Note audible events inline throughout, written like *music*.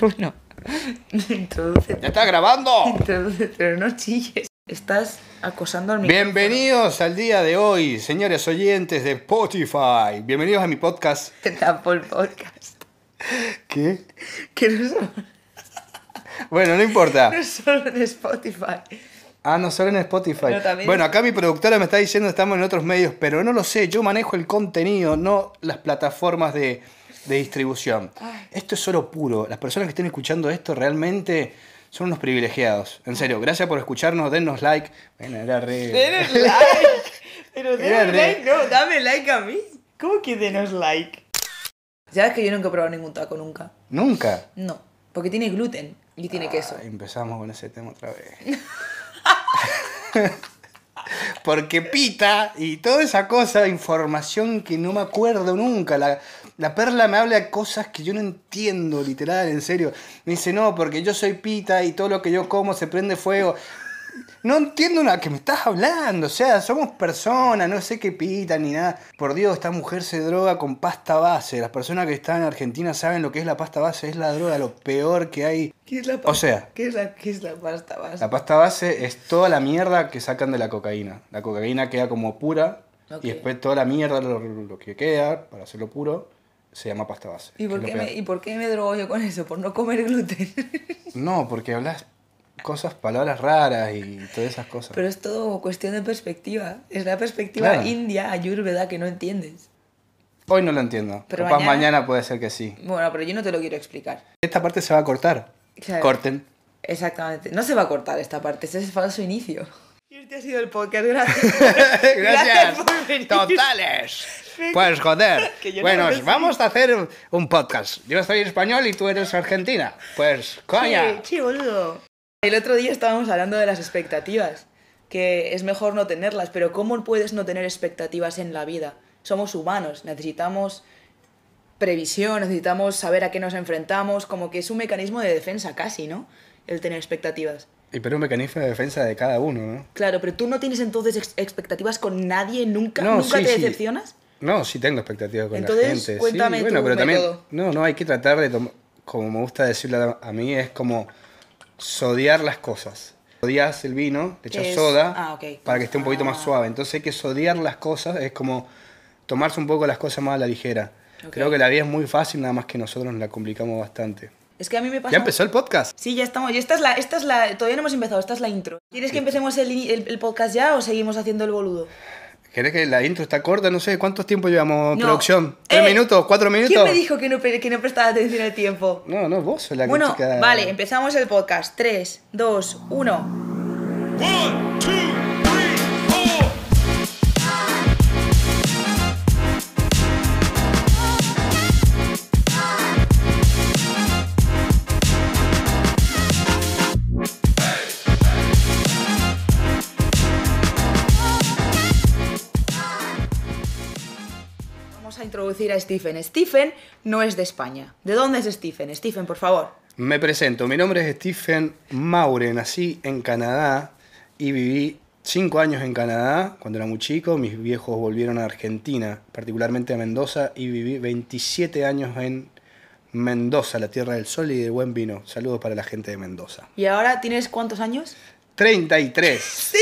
*laughs* Bueno, introduce, ¡Ya está grabando! introduce, pero no chilles. Estás acosando al micrófono. Bienvenidos al día de hoy, señores oyentes de Spotify. Bienvenidos a mi podcast. *laughs* Apple Podcast. ¿Qué? Que no solo, Bueno, no importa. *laughs* no solo en Spotify. Ah, no solo en Spotify. También- Bueno, acá mi productora me está diciendo que estamos en otros medios, pero no lo sé. Yo manejo el contenido, no las plataformas de, de distribución. Esto es solo puro. Las personas que estén escuchando esto realmente son unos privilegiados. En serio, gracias por escucharnos. Dennos like. Bueno, era re... Denos *laughs* like. Pero denos re- like, no, dame like a mí. ¿Cómo que denos like? ¿Sabes que yo nunca he probado ningún taco nunca? Nunca. No, porque tiene gluten y tiene queso. Ay, empezamos con ese tema otra vez. *laughs* Porque pita y toda esa cosa, información que no me acuerdo nunca. La, la perla me habla de cosas que yo no entiendo, literal, en serio. Me dice, no, porque yo soy pita y todo lo que yo como se prende fuego. No entiendo nada que me estás hablando, o sea, somos personas, no sé qué pita ni nada. Por Dios, esta mujer se droga con pasta base. Las personas que están en Argentina saben lo que es la pasta base, es la droga, lo peor que hay. ¿Qué es la pasta? O sea, *laughs* ¿Qué es la, qué es la pasta base? la pasta base es toda la mierda que sacan de la cocaína. La cocaína queda como pura y después toda la mierda, lo, lo que queda para hacerlo puro, se llama pasta base. ¿Y por, qué me. ¿Y por qué me drogo yo con eso? Por no comer gluten. *laughs* No, porque hablas cosas, palabras raras y todas esas cosas. Pero es todo cuestión de perspectiva. Es la perspectiva Claro. india, ayurveda, que no entiendes. Hoy no lo entiendo. Pero Capaz mañana- mañana... puede ser que sí. Bueno, pero yo no te lo quiero explicar. Esta parte se va a cortar. Claro. Corten. Exactamente. No se va a cortar esta parte, este es el falso inicio. Este ha sido el podcast, gracias. *laughs* Gracias. por venir. Totales. Pues joder. *laughs* No bueno, vamos a hacer un podcast. Yo soy español y tú eres argentina. Pues, coña. Sí, sí, boludo. El otro día estábamos hablando de las expectativas, que es mejor no tenerlas, pero ¿cómo puedes no tener expectativas en la vida? Somos humanos, necesitamos previsión, necesitamos saber a qué nos enfrentamos, como que es un mecanismo de defensa casi, ¿no? El tener expectativas. Y pero un mecanismo de defensa de cada uno, ¿no? Claro, pero tú no tienes entonces ex- expectativas con nadie nunca, No, nunca sí, te sí. decepcionas. No, sí tengo expectativas con Entonces, la gente. cuéntame sí, bueno, pero también, método. no, no, hay que tratar de, como me gusta decirlo a mí, es como sodiar las cosas. Sodias el vino, le echas soda ah, para que esté un poquito más Ah. suave. Entonces hay que sodiar las cosas, es como tomarse un poco las cosas más a la ligera. Creo que la vida es muy fácil, nada más que nosotros nos la complicamos bastante. Es que a mí me pasa... ¿Ya empezó el podcast? Sí, ya estamos. Y esta es la, esta es la. Todavía no hemos empezado, esta es la intro. ¿Quieres que empecemos el, el- el podcast ya o seguimos haciendo el boludo? ¿Querés que la intro está corta? No sé, ¿cuántos tiempo llevamos No. producción? ¿Tres Eh, minutos? ¿Cuatro minutos? ¿Quién me dijo que no, que no prestaba atención al tiempo? No, no, vos sos la que Bueno, chica- vale, empezamos el podcast. 3, 2, 1. One, two, introducir a Stephen. Stephen no es de España. ¿De dónde es Stephen? Stephen, por favor. Me presento, mi nombre es Stephen Maure, nací en Canadá y viví cinco años en Canadá cuando era muy chico. Mis viejos volvieron a Argentina, particularmente a Mendoza, y viví 27 años en Mendoza, la tierra del sol y del buen vino. Saludos para la gente de Mendoza. ¿Y ahora tienes cuántos años? 33. ¡Sí!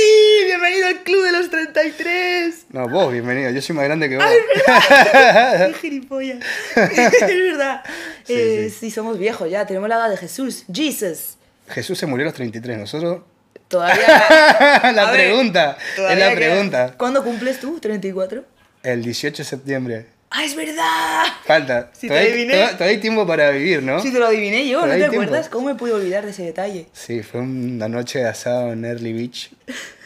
¡Bienvenido al club de los 33! No, vos, bienvenido, yo soy más grande que vos. *laughs* ¡Qué gilipollas! *laughs* es verdad. Sí, Eh, sí. sí, somos viejos ya. Tenemos la edad de Jesús. Jesus. Jesús se murió a los 33, nosotros... Todavía. *laughs* la A ver, pregunta, es todavía la queda- pregunta. ¿Cuándo cumples tú? ¿34? El 18 de septiembre. ¡Ah, es verdad! Falta. Si te todavía, adiviné. todavía- todavía hay tiempo para vivir, ¿no? Si te lo adiviné yo, ¿no te hay tiempo. acuerdas? ¿Cómo me pude olvidar de ese detalle? Sí, fue una noche de asado en Early Beach.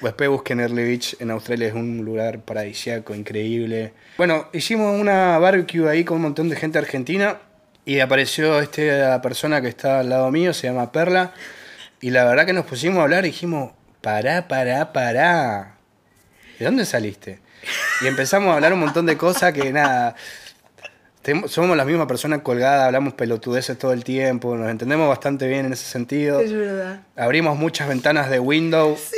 Después busquen Early Beach en Australia, es un lugar paradisíaco, increíble. Bueno, hicimos una barbecue ahí con un montón de gente argentina y apareció esta persona que está al lado mío, se llama Perla. Y la verdad que nos pusimos a hablar y dijimos, pará, pará, pará. ¿De dónde saliste? Y empezamos a hablar un montón de cosas que nada. Somos la misma persona colgada, hablamos pelotudeces todo el tiempo, nos entendemos bastante bien en ese sentido. Es verdad. Abrimos muchas ventanas de Windows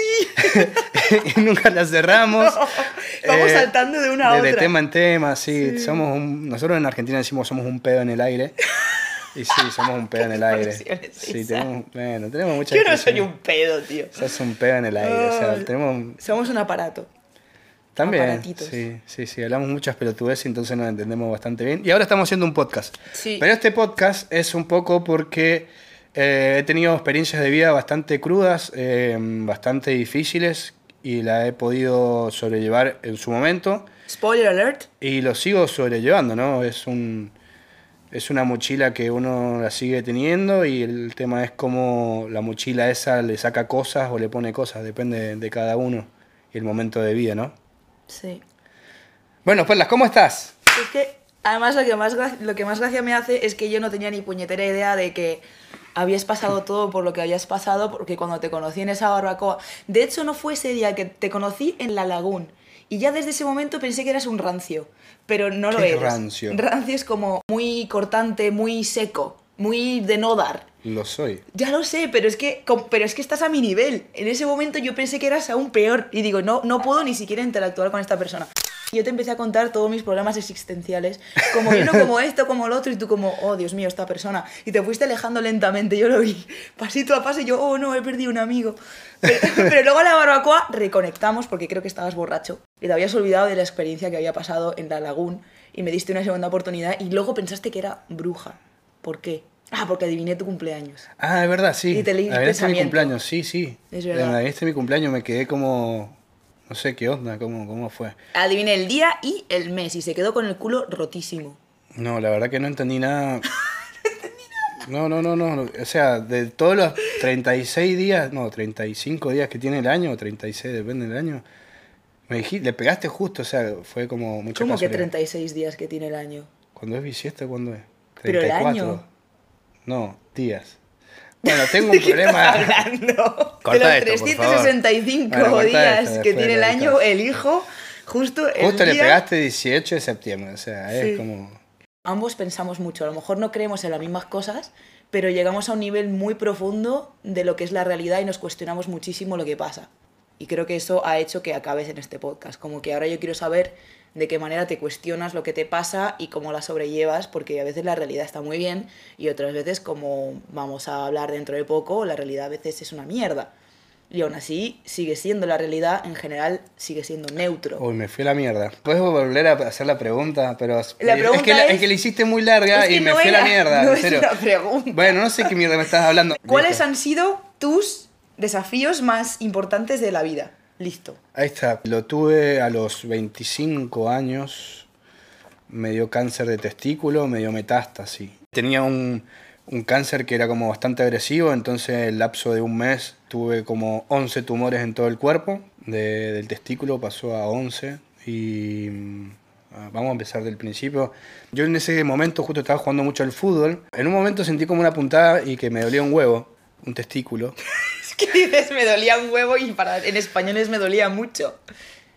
*laughs* y nunca las cerramos. *laughs* Vamos Eh, saltando de una a de, de otra. tema en tema, sí. Somos un- nosotros en Argentina decimos somos un pedo en el aire. Y sí, somos un *laughs* pedo en el ¿Qué aire. Sí, tenemos, bueno, tenemos muchas Yo no soy un pedo, tío. Sos un pedo en el aire, o sea, tenemos... Somos un aparato. También, Aparatitos. sí, sí, sí, hablamos muchas pelotudeces, entonces nos entendemos bastante bien. Y ahora estamos haciendo un podcast. Sí. Pero este podcast es un poco porque eh, he tenido experiencias de vida bastante crudas, eh, bastante difíciles, y la he podido sobrellevar en su momento. Spoiler alert. Y lo sigo sobrellevando, ¿no? Es un es una mochila que uno la sigue teniendo y el tema es cómo la mochila esa le saca cosas o le pone cosas, depende de cada uno y el momento de vida, ¿no? Sí. Bueno, Perlas, ¿cómo estás? Es que, además, lo que, más lo que más gracia me hace es que yo no tenía ni puñetera idea de que habías pasado *laughs* todo por lo que habías pasado, porque cuando te conocí en esa barbacoa. De hecho, no fue ese día que te conocí en la Lagún. Y ya desde ese momento pensé que eras un rancio. Pero no lo ¿Qué es eres. rancio? Rancio es como muy cortante, muy seco, muy de no dar. Lo soy. Ya lo sé, pero es que pero es que estás a mi nivel. En ese momento yo pensé que eras aún peor y digo, no no puedo ni siquiera interactuar con esta persona. Yo te empecé a contar todos mis problemas existenciales, como uno *laughs* como esto, como el otro y tú como, oh, Dios mío, esta persona y te fuiste alejando lentamente, yo lo vi, pasito a paso y yo, oh, no, he perdido un amigo. Pero, *laughs* pero luego a la barbacoa reconectamos porque creo que estabas borracho y te habías olvidado de la experiencia que había pasado en la lagún y me diste una segunda oportunidad y luego pensaste que era bruja. ¿Por qué? Ah, porque adiviné tu cumpleaños. Ah, es verdad, sí. Y te leí Adivinaste mi cumpleaños, sí, sí. Es verdad. Adivinaste mi cumpleaños, me quedé como... No sé qué onda, cómo, cómo fue. Adiviné el día y el mes y se quedó con el culo rotísimo. No, la verdad que no entendí nada. *laughs* No, no, no, no. O sea, de todos los 36 días, no, 35 días que tiene el año, o 36, depende del año, me dijiste, le pegaste justo, o sea, fue como mucha ¿Cómo que casualidad. 36 días que tiene el año? ¿Cuándo es bisiesto? ¿Cuándo es? Pero el año. No, días. Bueno, *laughs* tengo un problema. Hablando Corta de esto, los por 365 favor. Bueno, corta días esto, que tiene el año, editas. elijo justo el Justo le día- pegaste 18 de septiembre, o sea, es Sí. como... Ambos pensamos mucho, a lo mejor no creemos en las mismas cosas, pero llegamos a un nivel muy profundo de lo que es la realidad y nos cuestionamos muchísimo lo que pasa. Y creo que eso ha hecho que acabes en este podcast. Como que ahora yo quiero saber de qué manera te cuestionas lo que te pasa y cómo la sobrellevas, porque a veces la realidad está muy bien y otras veces, como vamos a hablar dentro de poco, la realidad a veces es una mierda. Y aún así sigue siendo la realidad, en general sigue siendo neutro. Uy, me fui a la mierda. ¿Puedes volver a hacer la pregunta? Pero La es, pregunta que la, es- es que la hiciste muy larga Es que y me no fui a la mierda, no es una pregunta. Bueno, no sé qué mierda me estás hablando. ¿Cuáles Listo. han sido tus desafíos más importantes de la vida? Listo. Ahí está. Lo tuve a los 25 años. Me dio cáncer de testículo, me dio metástasis. Tenía un, un cáncer que era como bastante agresivo, entonces el lapso de un mes tuve como 11 tumores en todo el cuerpo. De- del testículo pasó a 11 y... mm, Vamos a empezar del principio. Yo en ese momento justo estaba jugando mucho al fútbol. En un momento sentí como una puntada y que me dolía un huevo, un testículo. *laughs* *laughs* Que dices, me dolía un huevo y para, en español es me dolía mucho.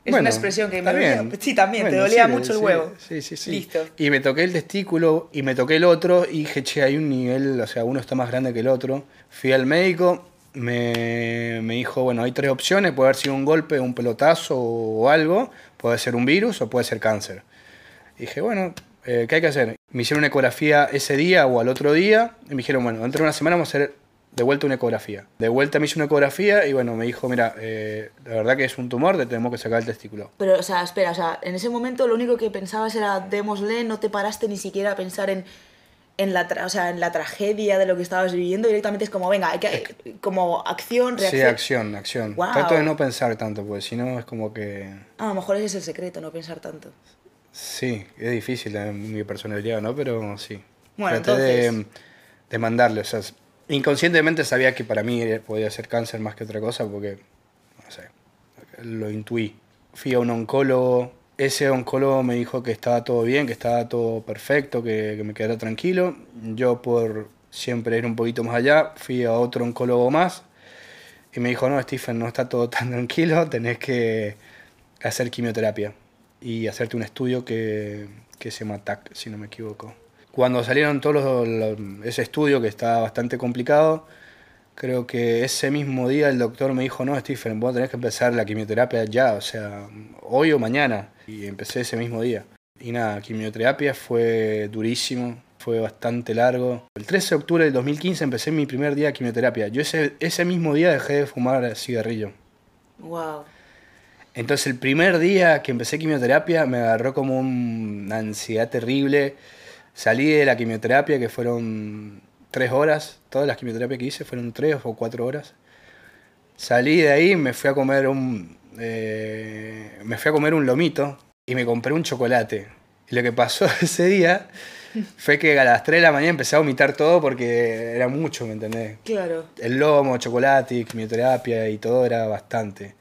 Es Bueno, una expresión que me dolía. Sí, también, te Bueno, dolía sí, mucho el sí, huevo. Sí, sí, sí. Listo. Y me toqué el testículo y me toqué el otro y dije, che, hay un nivel, o sea, uno está más grande que el otro. Fui al médico, me, me dijo, bueno, hay tres opciones, puede haber sido un golpe, un pelotazo o algo, puede ser un virus o puede ser cáncer. Y dije, bueno, eh, ¿qué hay que hacer? Me hicieron una ecografía ese día o al otro día y me dijeron, bueno, dentro de una semana vamos a hacer de vuelta una ecografía. De vuelta me hizo una ecografía y bueno, me dijo, mira, eh, la verdad que es un tumor, te tenemos que sacar el testículo. Pero, o sea, espera, o sea, en ese momento lo único que pensabas era démosle, no te paraste ni siquiera a pensar en, en, la, tra- o sea, en la tragedia de lo que estabas viviendo, directamente es como, venga, hay que, como acción, Sí, reacción. acción, acción. Guau. Trato de no pensar tanto, porque si no es como que... Ah, a lo mejor ese es el secreto, no pensar tanto. Sí, es difícil en mi personalidad, ¿no? Pero sí. Bueno, Traté de, entonces- de mandarle, o sea, inconscientemente sabía que para mí podía ser cáncer más que otra cosa, porque, no sé, lo intuí. Fui a un oncólogo, ese oncólogo me dijo que estaba todo bien, que estaba todo perfecto, que, me quedara tranquilo. Yo por siempre ir un poquito más allá, fui a otro oncólogo más y me dijo, no, Stephen, no está todo *laughs* tan tranquilo, tenés que hacer quimioterapia y hacerte un estudio que, que se llama TAC, si no me equivoco. Cuando salieron todos los, los- ese estudio, que estaba bastante complicado, creo que ese mismo día el doctor me dijo, no, Stephen, vos tenés que empezar la quimioterapia ya, o sea, hoy o mañana. Y empecé ese mismo día. Y nada, quimioterapia fue durísimo, fue bastante largo. El 13 de octubre del 2015 empecé mi primer día de quimioterapia. Yo ese, ese mismo día dejé de fumar cigarrillo. Wow. Entonces el primer día que empecé quimioterapia me agarró como un- una ansiedad terrible. Salí de la quimioterapia que fueron tres horas. Todas las quimioterapias que hice fueron tres o cuatro horas. Salí de ahí, me fui a comer un, eh, me fui a comer un lomito y me compré un chocolate. Y lo que pasó *laughs* ese día fue que a las 3 de la mañana empecé a vomitar todo porque era mucho, ¿me entendés? Claro. El lomo, chocolate, quimioterapia y todo era bastante.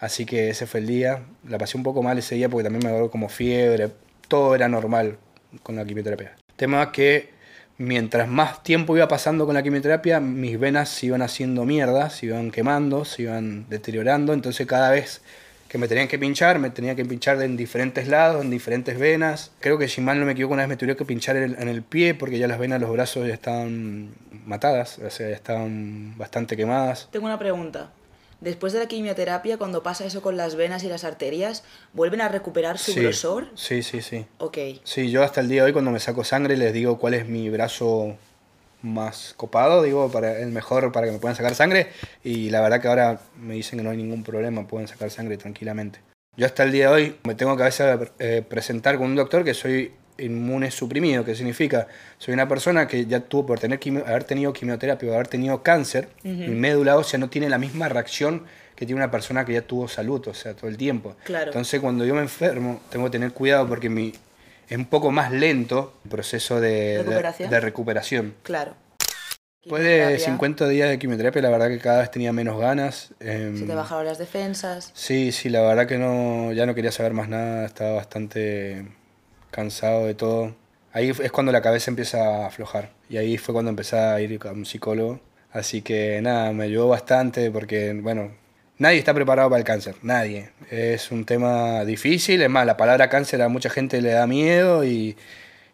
Así que ese fue el día. La pasé un poco mal ese día porque también me agarró como fiebre. Todo era normal con la quimioterapia. Tema que mientras más tiempo iba pasando con la quimioterapia, mis venas se iban haciendo mierda, se iban quemando, se iban deteriorando. Entonces cada vez que me tenían que pinchar, me tenía que pinchar en diferentes lados, en diferentes venas. Creo que si mal no me equivoco, una vez me tuvieron que pinchar el, en el pie porque ya las venas de los brazos ya estaban matadas, o sea, ya estaban bastante quemadas. Tengo una pregunta. Después de la quimioterapia, cuando pasa eso con las venas y las arterias, ¿vuelven a recuperar su Sí, grosor? Sí, sí, sí. Ok. Sí, yo hasta el día de hoy cuando me saco sangre les digo cuál es mi brazo más copado, digo, para el mejor para que me puedan sacar sangre y la verdad que ahora me dicen que no hay ningún problema, pueden sacar sangre tranquilamente. Yo hasta el día de hoy me tengo que a veces eh, presentar con un doctor que soy inmune suprimido, que significa soy una persona que ya tuvo por tener quimio- haber tenido quimioterapia o haber tenido cáncer, mi médula ósea no tiene la misma reacción que tiene una persona que ya tuvo salud, o sea, todo el tiempo. Claro. Entonces cuando yo me enfermo tengo que tener cuidado porque mi, es un poco más lento el proceso de ¿Recuperación? de recuperación. Claro. Después de Quimioterapia, 50 días de quimioterapia, la verdad que cada vez tenía menos ganas. em, Se te bajaron las defensas. Sí, sí, la verdad que no, ya no quería saber más nada, estaba bastante cansado de todo. Ahí es cuando la cabeza empieza a aflojar y ahí fue cuando empecé a ir a un psicólogo. Así que nada, me ayudó bastante porque, bueno, nadie está preparado para el cáncer, nadie. Es un tema difícil, es más, la palabra cáncer a mucha gente le da miedo y,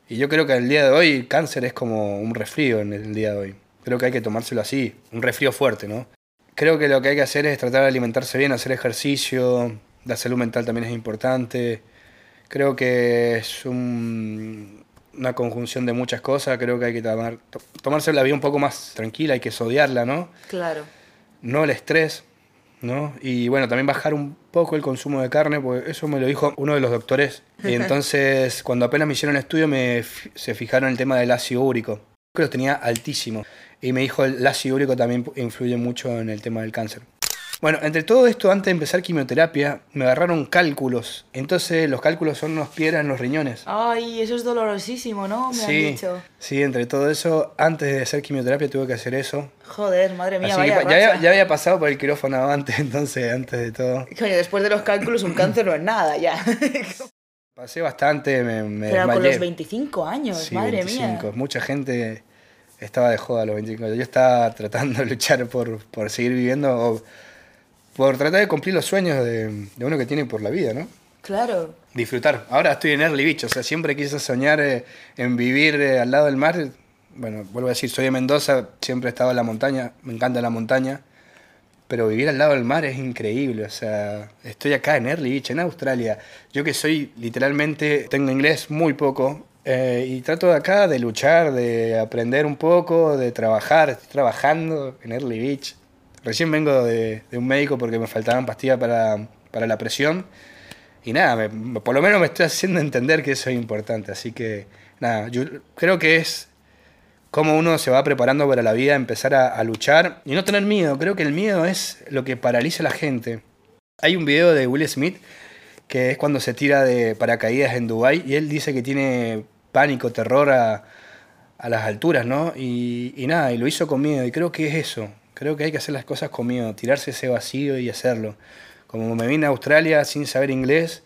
y yo creo que el día de hoy cáncer es como un resfrío en el día de hoy. Creo que hay que tomárselo así, un resfrío fuerte, ¿no? Creo que lo que hay que hacer es tratar de alimentarse bien, hacer ejercicio, la salud mental también es importante. Creo que es un- una conjunción de muchas cosas, creo que hay que tomar, to- tomarse la vida un poco más tranquila, hay que odiarla, ¿no? Claro. No el estrés, ¿no? Y bueno, también bajar un poco el consumo de carne, porque eso me lo dijo uno de los doctores. Y *laughs* entonces, cuando apenas me hicieron el estudio, me, se fijaron el tema del ácido úrico, que lo tenía altísimo. Y me dijo, el ácido úrico también influye mucho en el tema del cáncer. Bueno, entre todo esto, antes de empezar quimioterapia, me agarraron cálculos. Entonces, los cálculos son unas piedras en los riñones. Ay, eso es dolorosísimo, ¿no? Me han sí, dicho. sí, entre todo eso, antes de hacer quimioterapia tuve que hacer eso. Joder, madre mía, Así que vaya pa- ya, ya había pasado por el quirófano antes, *laughs* entonces, antes de todo. Coño, después de los cálculos, un cáncer no es nada, ya. *laughs* Pasé bastante, me, me Pero con los 25 años, Sí, madre 25. mía. Mucha gente estaba de joda a los 25. Yo estaba tratando de luchar por, por seguir viviendo o por tratar de cumplir los sueños de, de uno que tiene por la vida, ¿no? Claro. Disfrutar. Ahora estoy en Early Beach, o sea, siempre quise soñar eh, en vivir eh, al lado del mar. Bueno, vuelvo a decir, soy de Mendoza, siempre he estado en la montaña, me encanta la montaña. Pero vivir al lado del mar es increíble, o sea, estoy acá en Early Beach, en Australia. Yo que soy literalmente, tengo inglés muy poco, eh, y trato de acá de luchar, de aprender un poco, de trabajar. Estoy trabajando en Early Beach. Recién vengo de, de un médico porque me faltaban pastillas para, para la presión. Y nada, me- por lo menos me estoy haciendo entender que eso es importante. Así que nada, yo creo que es cómo uno se va preparando para la vida, empezar a, a luchar y no tener miedo. Creo que el miedo es lo que paraliza a la gente. Hay un video de Will Smith que es cuando se tira de paracaídas en Dubai y él dice que tiene pánico, terror a, a las alturas, ¿no? Y, y nada, y lo hizo con miedo y creo que es eso. Creo que hay que hacer las cosas con tirarse ese vacío y hacerlo. Como me vine a Australia sin saber inglés,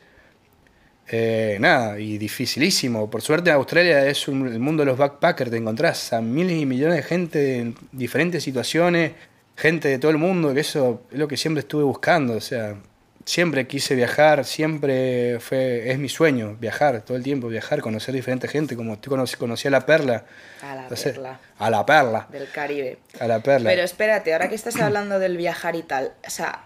eh, nada, y dificilísimo. Por suerte Australia es un- el mundo de los backpackers, te encontrás a miles y millones de gente en diferentes situaciones, gente de todo el mundo, que eso es lo que siempre estuve buscando, o sea, siempre quise viajar, siempre fue, es mi sueño, viajar, todo el tiempo, viajar, conocer diferente gente, como tú conocí, conocí a la perla. A la Entonces, perla A la perla, del Caribe. a la perla. Pero espérate, ahora que estás hablando del viajar y tal, o sea,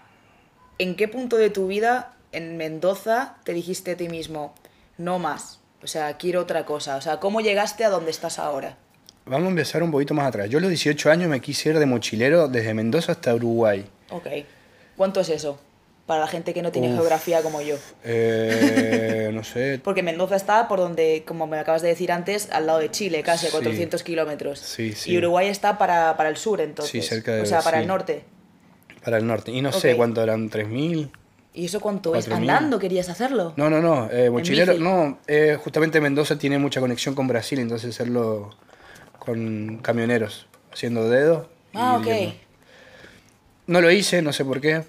¿en qué punto de tu vida en Mendoza te dijiste a ti mismo, no más? O sea, quiero otra cosa. O sea, ¿cómo llegaste a donde estás ahora? Vamos a empezar un poquito más atrás. Yo a los 18 años me quise ir de mochilero desde Mendoza hasta Uruguay. Ok. ¿Cuánto es eso? Para la gente que no tiene Uf. geografía como yo. Eh, no sé. *laughs* Porque Mendoza está por donde, como me acabas de decir antes, al lado de Chile, casi a Sí. 400 kilómetros. Sí, sí. Y Uruguay está para, para el sur, entonces. Sí, cerca de- O sea, para sí. el norte. Para el norte. Y no sé cuánto eran, 3.000. ¿Y eso cuánto es? 4.000. ¿Andando querías hacerlo? No, no, no. eh, mochilero, no. eh, justamente Mendoza tiene mucha conexión con Brasil, entonces hacerlo con camioneros, haciendo dedos. y Ah, ok. yendo. No lo hice, no sé por qué.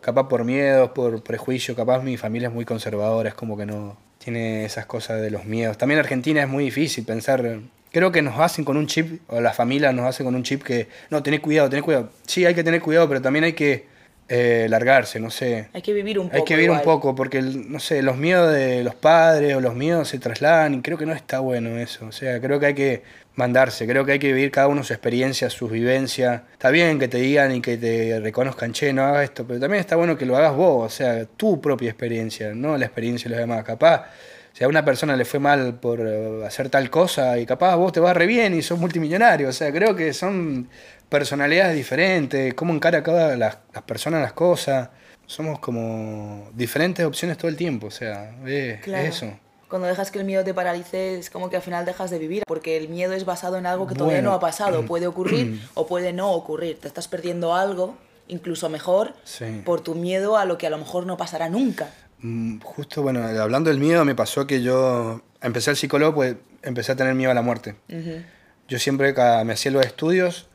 Capaz por miedos, por prejuicio, capaz mi familia es muy conservadora, es como que no tiene esas cosas de los miedos. También Argentina es muy difícil pensar. Creo que nos hacen con un chip, o la familia nos hace con un chip que, no, tenés cuidado, tenés cuidado. Sí, hay que tener cuidado, pero también hay que eh, largarse, no sé. Hay que vivir un poco. Hay que vivir un poco, porque, no sé, los miedos de los padres o los miedos se trasladan y creo que no está bueno eso. O sea, creo que hay que mandarse, creo que hay que vivir cada uno su experiencia, sus vivencias. Está bien que te digan y que te reconozcan, che, no hagas esto, pero también está bueno que lo hagas vos, o sea, tu propia experiencia, no la experiencia de los demás. Capaz, si a una persona le fue mal por eh, hacer tal cosa y capaz vos te vas re bien y sos multimillonario, o sea, creo que son personalidades diferentes, cómo encara cada las, las personas las cosas. Somos como diferentes opciones todo el tiempo, o sea, es, Claro. es eso. Cuando dejas que el miedo te paralice, es como que al final dejas de vivir, porque el miedo es basado en algo que todavía Bueno. no ha pasado. Puede ocurrir *clears throat* o puede no ocurrir. Te estás perdiendo algo, incluso mejor, Sí. por tu miedo a lo que a lo mejor no pasará nunca. Mm, Justo, bueno, hablando del miedo, me pasó que yo empecé al psicólogo, pues empecé a tener miedo a la muerte. Ujú. Yo siempre me hacía los estudios,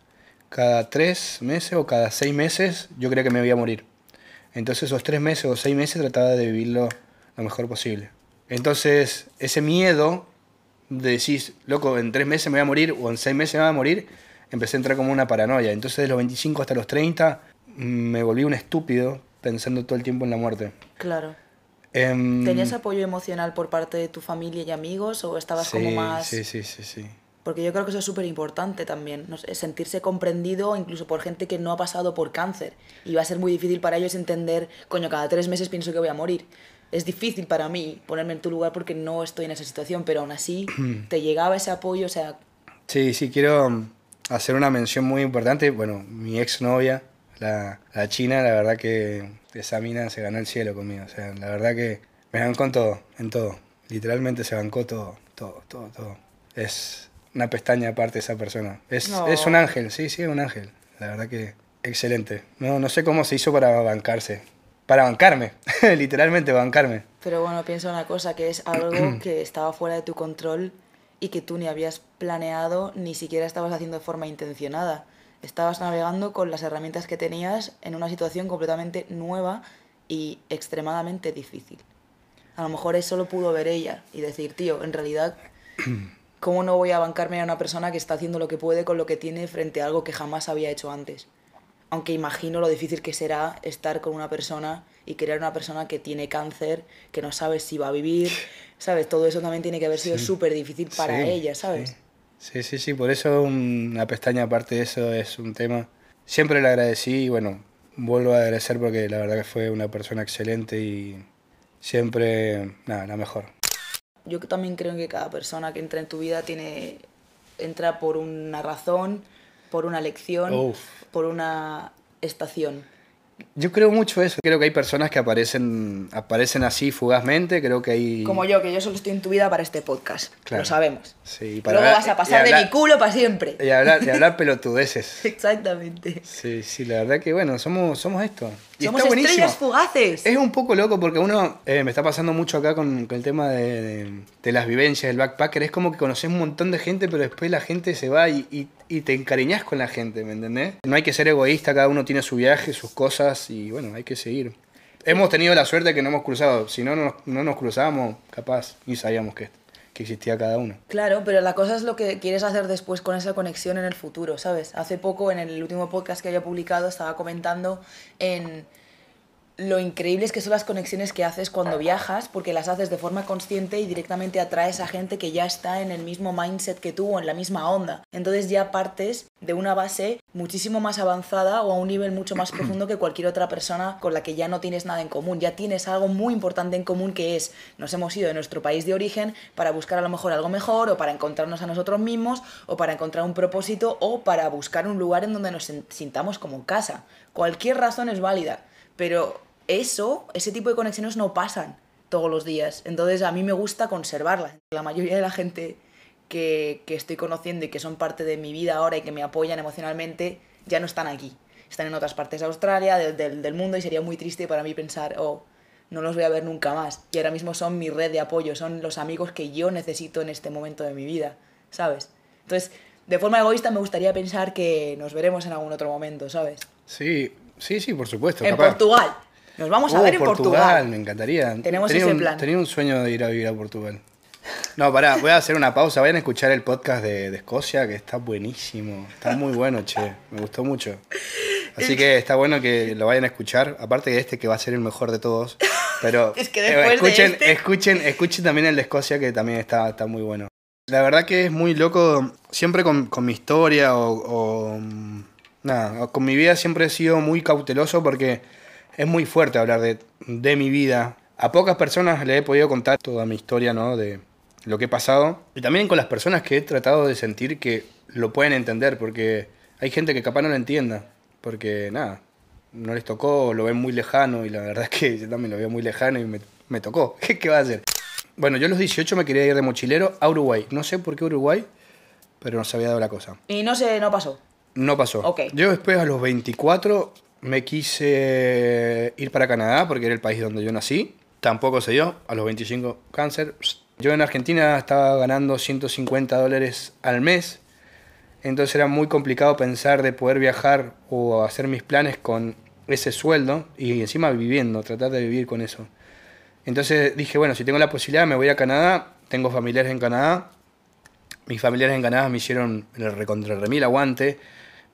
cada tres meses o cada seis meses yo creía que me iba a morir. Entonces esos tres meses o seis meses trataba de vivirlo lo mejor posible. Entonces ese miedo de decir, loco, en tres meses me voy a morir o en seis meses me voy a morir, empecé a entrar como una paranoia. Entonces de los 25 hasta los 30 mm, me volví un estúpido pensando todo el tiempo en la muerte. Claro. Em, ¿Tenías apoyo emocional por parte de tu familia y amigos o estabas como más...? Sí, sí, sí, sí. Porque yo creo que eso es súper importante también, no sentirse comprendido incluso por gente que no ha pasado por cáncer. Y va a ser muy difícil para ellos entender, coño, cada tres meses pienso que voy a morir. Es difícil para mí ponerme en tu lugar porque no estoy en esa situación, pero aún así *clears throat* te llegaba ese apoyo, o sea, Sí, sí, quiero mm, hacer una mención muy importante. Bueno, mi exnovia, la, la china, la verdad que esa mina se ganó el cielo conmigo. O sea, la verdad que me bancó en todo, en todo. Literalmente se bancó todo, todo, todo, todo. Es una pestaña aparte esa persona. Es, No. es un ángel, sí, sí, es un ángel. La verdad que excelente. No, no sé cómo se hizo para bancarse. Para bancarme, *laughs* literalmente bancarme. Pero bueno, piensa una cosa, que es algo *clears throat* que estaba fuera de tu control y que tú ni habías planeado ni siquiera estabas haciendo de forma intencionada. Estabas navegando con las herramientas que tenías en una situación completamente nueva y extremadamente difícil. A lo mejor eso lo pudo ver ella y decir, tío, en realidad, *clears throat* ¿cómo no voy a bancarme a una persona que está haciendo lo que puede con lo que tiene frente a algo que jamás había hecho antes? aunque imagino lo difícil que será estar con una persona y a una persona que tiene cáncer, que no sabes si va a vivir, ¿sabes? Todo eso también tiene que haber sido Sí. súper difícil para Sí, ella, ¿sabes? Sí, sí, sí, por eso una pestaña aparte de eso es un tema. Siempre le agradecí y bueno, vuelvo a agradecer porque la verdad que fue una persona excelente y siempre, nada, la mejor. Yo también creo que cada persona que entra en tu vida tiene entra por una razón, por una lección, Uf. por una estación. Yo creo mucho eso. Creo que hay personas que aparecen, aparecen así fugazmente. Creo que hay. Como yo, que yo solo estoy en tu vida para este podcast. Claro. Lo sabemos. Sí, Luego hablar- vas a pasar de mi culo para siempre. Y hablar, y hablar pelotudeces. *laughs* Exactamente. Sí, sí, la verdad que bueno, somos, somos esto. Y Somos está estrellas fugaces. Es un poco loco porque uno, eh, me está pasando mucho acá con, con el tema de, de- de las vivencias del backpacker, es como que conoces un montón de gente, pero después la gente se va y, y- y te encariñas con la gente, ¿me entendés? No hay que ser egoísta, cada uno tiene su viaje, sus cosas y bueno, hay que seguir. Hemos tenido la suerte que no hemos cruzado, si no nos, no nos cruzábamos, capaz, ni sabíamos que, que existía cada uno. Claro, pero la cosa es lo que quieres hacer después con esa conexión en el futuro, ¿sabes? Hace poco, en el último podcast que había publicado, estaba comentando en lo increíbles que son las conexiones que haces cuando viajas, porque las haces de forma consciente y directamente atraes a gente que ya está en el mismo mindset que tú o en la misma onda. Entonces ya partes de una base muchísimo más avanzada o a un nivel mucho más profundo que cualquier otra persona con la que ya no tienes nada en común. Ya tienes algo muy importante en común que es, nos hemos ido de nuestro país de origen para buscar a lo mejor algo mejor o para encontrarnos a nosotros mismos o para encontrar un propósito o para buscar un lugar en donde nos sintamos como en casa. Cualquier razón es válida, pero eso, ese tipo de conexiones no pasan todos los días. Entonces a mí me gusta conservarlas. La mayoría de la gente que, que estoy conociendo y que son parte de mi vida ahora y que me apoyan emocionalmente ya no están aquí. Están en otras partes de Australia, del- mundo y sería muy triste para mí pensar, oh, no los voy a ver nunca más. Y ahora mismo son mi red de apoyo, son los amigos que yo necesito en este momento de mi vida, ¿sabes? Entonces, de forma egoísta me gustaría pensar que nos veremos en algún otro momento, ¿sabes? Sí, sí, sí, por supuesto. En capaz. Portugal. Nos vamos a Uh, ver en Portugal. me encantaría. Tenemos tenía ese un, plan. Tenía un sueño de ir a vivir a Portugal. No, pará, voy a hacer una pausa. Vayan a escuchar el podcast de, de Escocia, que está buenísimo. Está muy bueno, che. Me gustó mucho. Así que está bueno que lo vayan a escuchar. Aparte de este, que va a ser el mejor de todos. Pero *laughs* Es que eh, de escuchen, este- escuchen, escuchen también el de Escocia, que también está, está muy bueno. La verdad que es muy loco, siempre con, con mi historia o, o, nada, con mi vida siempre he sido muy cauteloso porque es muy fuerte hablar de, mi vida. A pocas personas le he podido contar toda mi historia, ¿no? De lo que he pasado. Y también con las personas que he tratado de sentir que lo pueden entender, porque hay gente que capaz no lo entienda, porque nada, no les tocó, lo ven muy lejano y la verdad es *laughs* que yo también lo veo muy lejano y me, tocó. *laughs* ¿Qué, ¿Qué va a hacer? Bueno, yo a los 18 me quería ir de mochilero a Uruguay. No sé por qué Uruguay, pero nos había dado la cosa. Y no sé, no pasó. No pasó. Ok. Yo después a los 24 me quise ir para Canadá porque era el país donde yo nací. Tampoco se dio. A los 25 cáncer. Yo en Argentina estaba ganando 150 dólares al mes. Entonces era muy complicado pensar de poder viajar o hacer mis planes con ese sueldo y encima viviendo, tratar de vivir con eso. Entonces dije, bueno, si tengo la posibilidad me voy a Canadá, tengo familiares en Canadá, mis familiares en Canadá me hicieron el recontra remil aguante,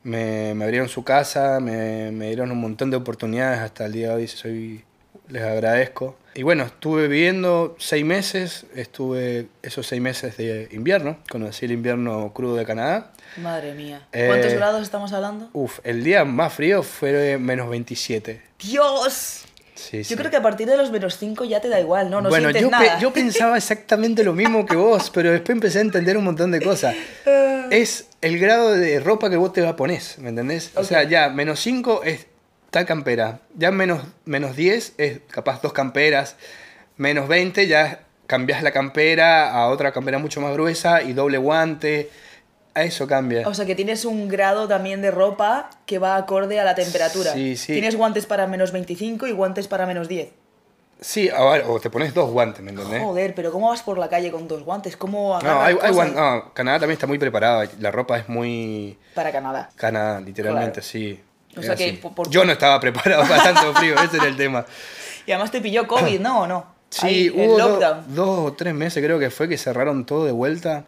me, me abrieron su casa, me, me dieron un montón de oportunidades hasta el día de hoy, soy, les agradezco. Y bueno, estuve viviendo seis meses, estuve esos seis meses de invierno, conocí el invierno crudo de Canadá. Madre mía. Eh, ¿Cuántos grados estamos hablando? Uf, el día más frío fue menos 27. ¡Dios! Sí, sí. Yo creo que a partir de los menos 5 ya te da igual, ¿no? No bueno, yo, pe- nada. yo pensaba *laughs* exactamente lo mismo que vos, pero después empecé a entender un montón de cosas. *laughs* Es el grado de ropa que vos te pones, ¿me entendés? O sea, ya menos 5 es tal campera, ya menos, menos 10 es capaz dos camperas, menos 20 ya cambias la campera a otra campera mucho más gruesa y doble guante, a eso cambia. O sea que tienes un grado también de ropa que va acorde a la temperatura. Sí, sí. Tienes guantes para menos 25 y guantes para menos 10. Sí, o te pones dos guantes, ¿me entendés? Joder, pero ¿cómo vas por la calle con dos guantes? ¿Cómo No, hay, hay guan- no, Canadá también está muy preparado, la ropa es muy... Para Canadá. Canadá, literalmente, Claro. sí. O sea que por- Yo no estaba preparado para tanto frío, ese era el tema. *laughs* Y además te pilló COVID, ¿no? ¿O no? Sí, Ahí, hubo do- lockdown. dos o tres meses creo que fue que cerraron todo de vuelta,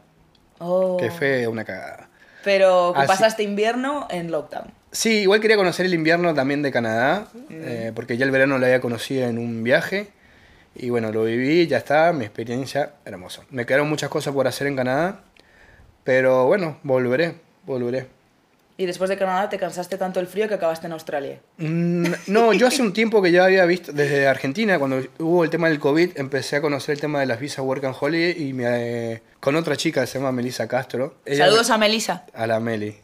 Oh. que fue una cagada. Pero Así- pasaste invierno en lockdown. Sí, igual quería conocer el invierno también de Canadá, eh, porque ya el verano lo había conocido en un viaje. Y bueno, lo viví, ya está, mi experiencia hermosa. Me quedaron muchas cosas por hacer en Canadá, pero bueno, volveré, volveré. Y después de Canadá te cansaste tanto el frío que acabaste en Australia. Mm, No, yo hace un tiempo que ya había visto, desde Argentina, cuando hubo el tema del COVID, empecé a conocer el tema de las visas Work and Holiday y me, eh, con otra chica que se llama Melissa Castro. Ella- Saludos a Melissa. a la Meli.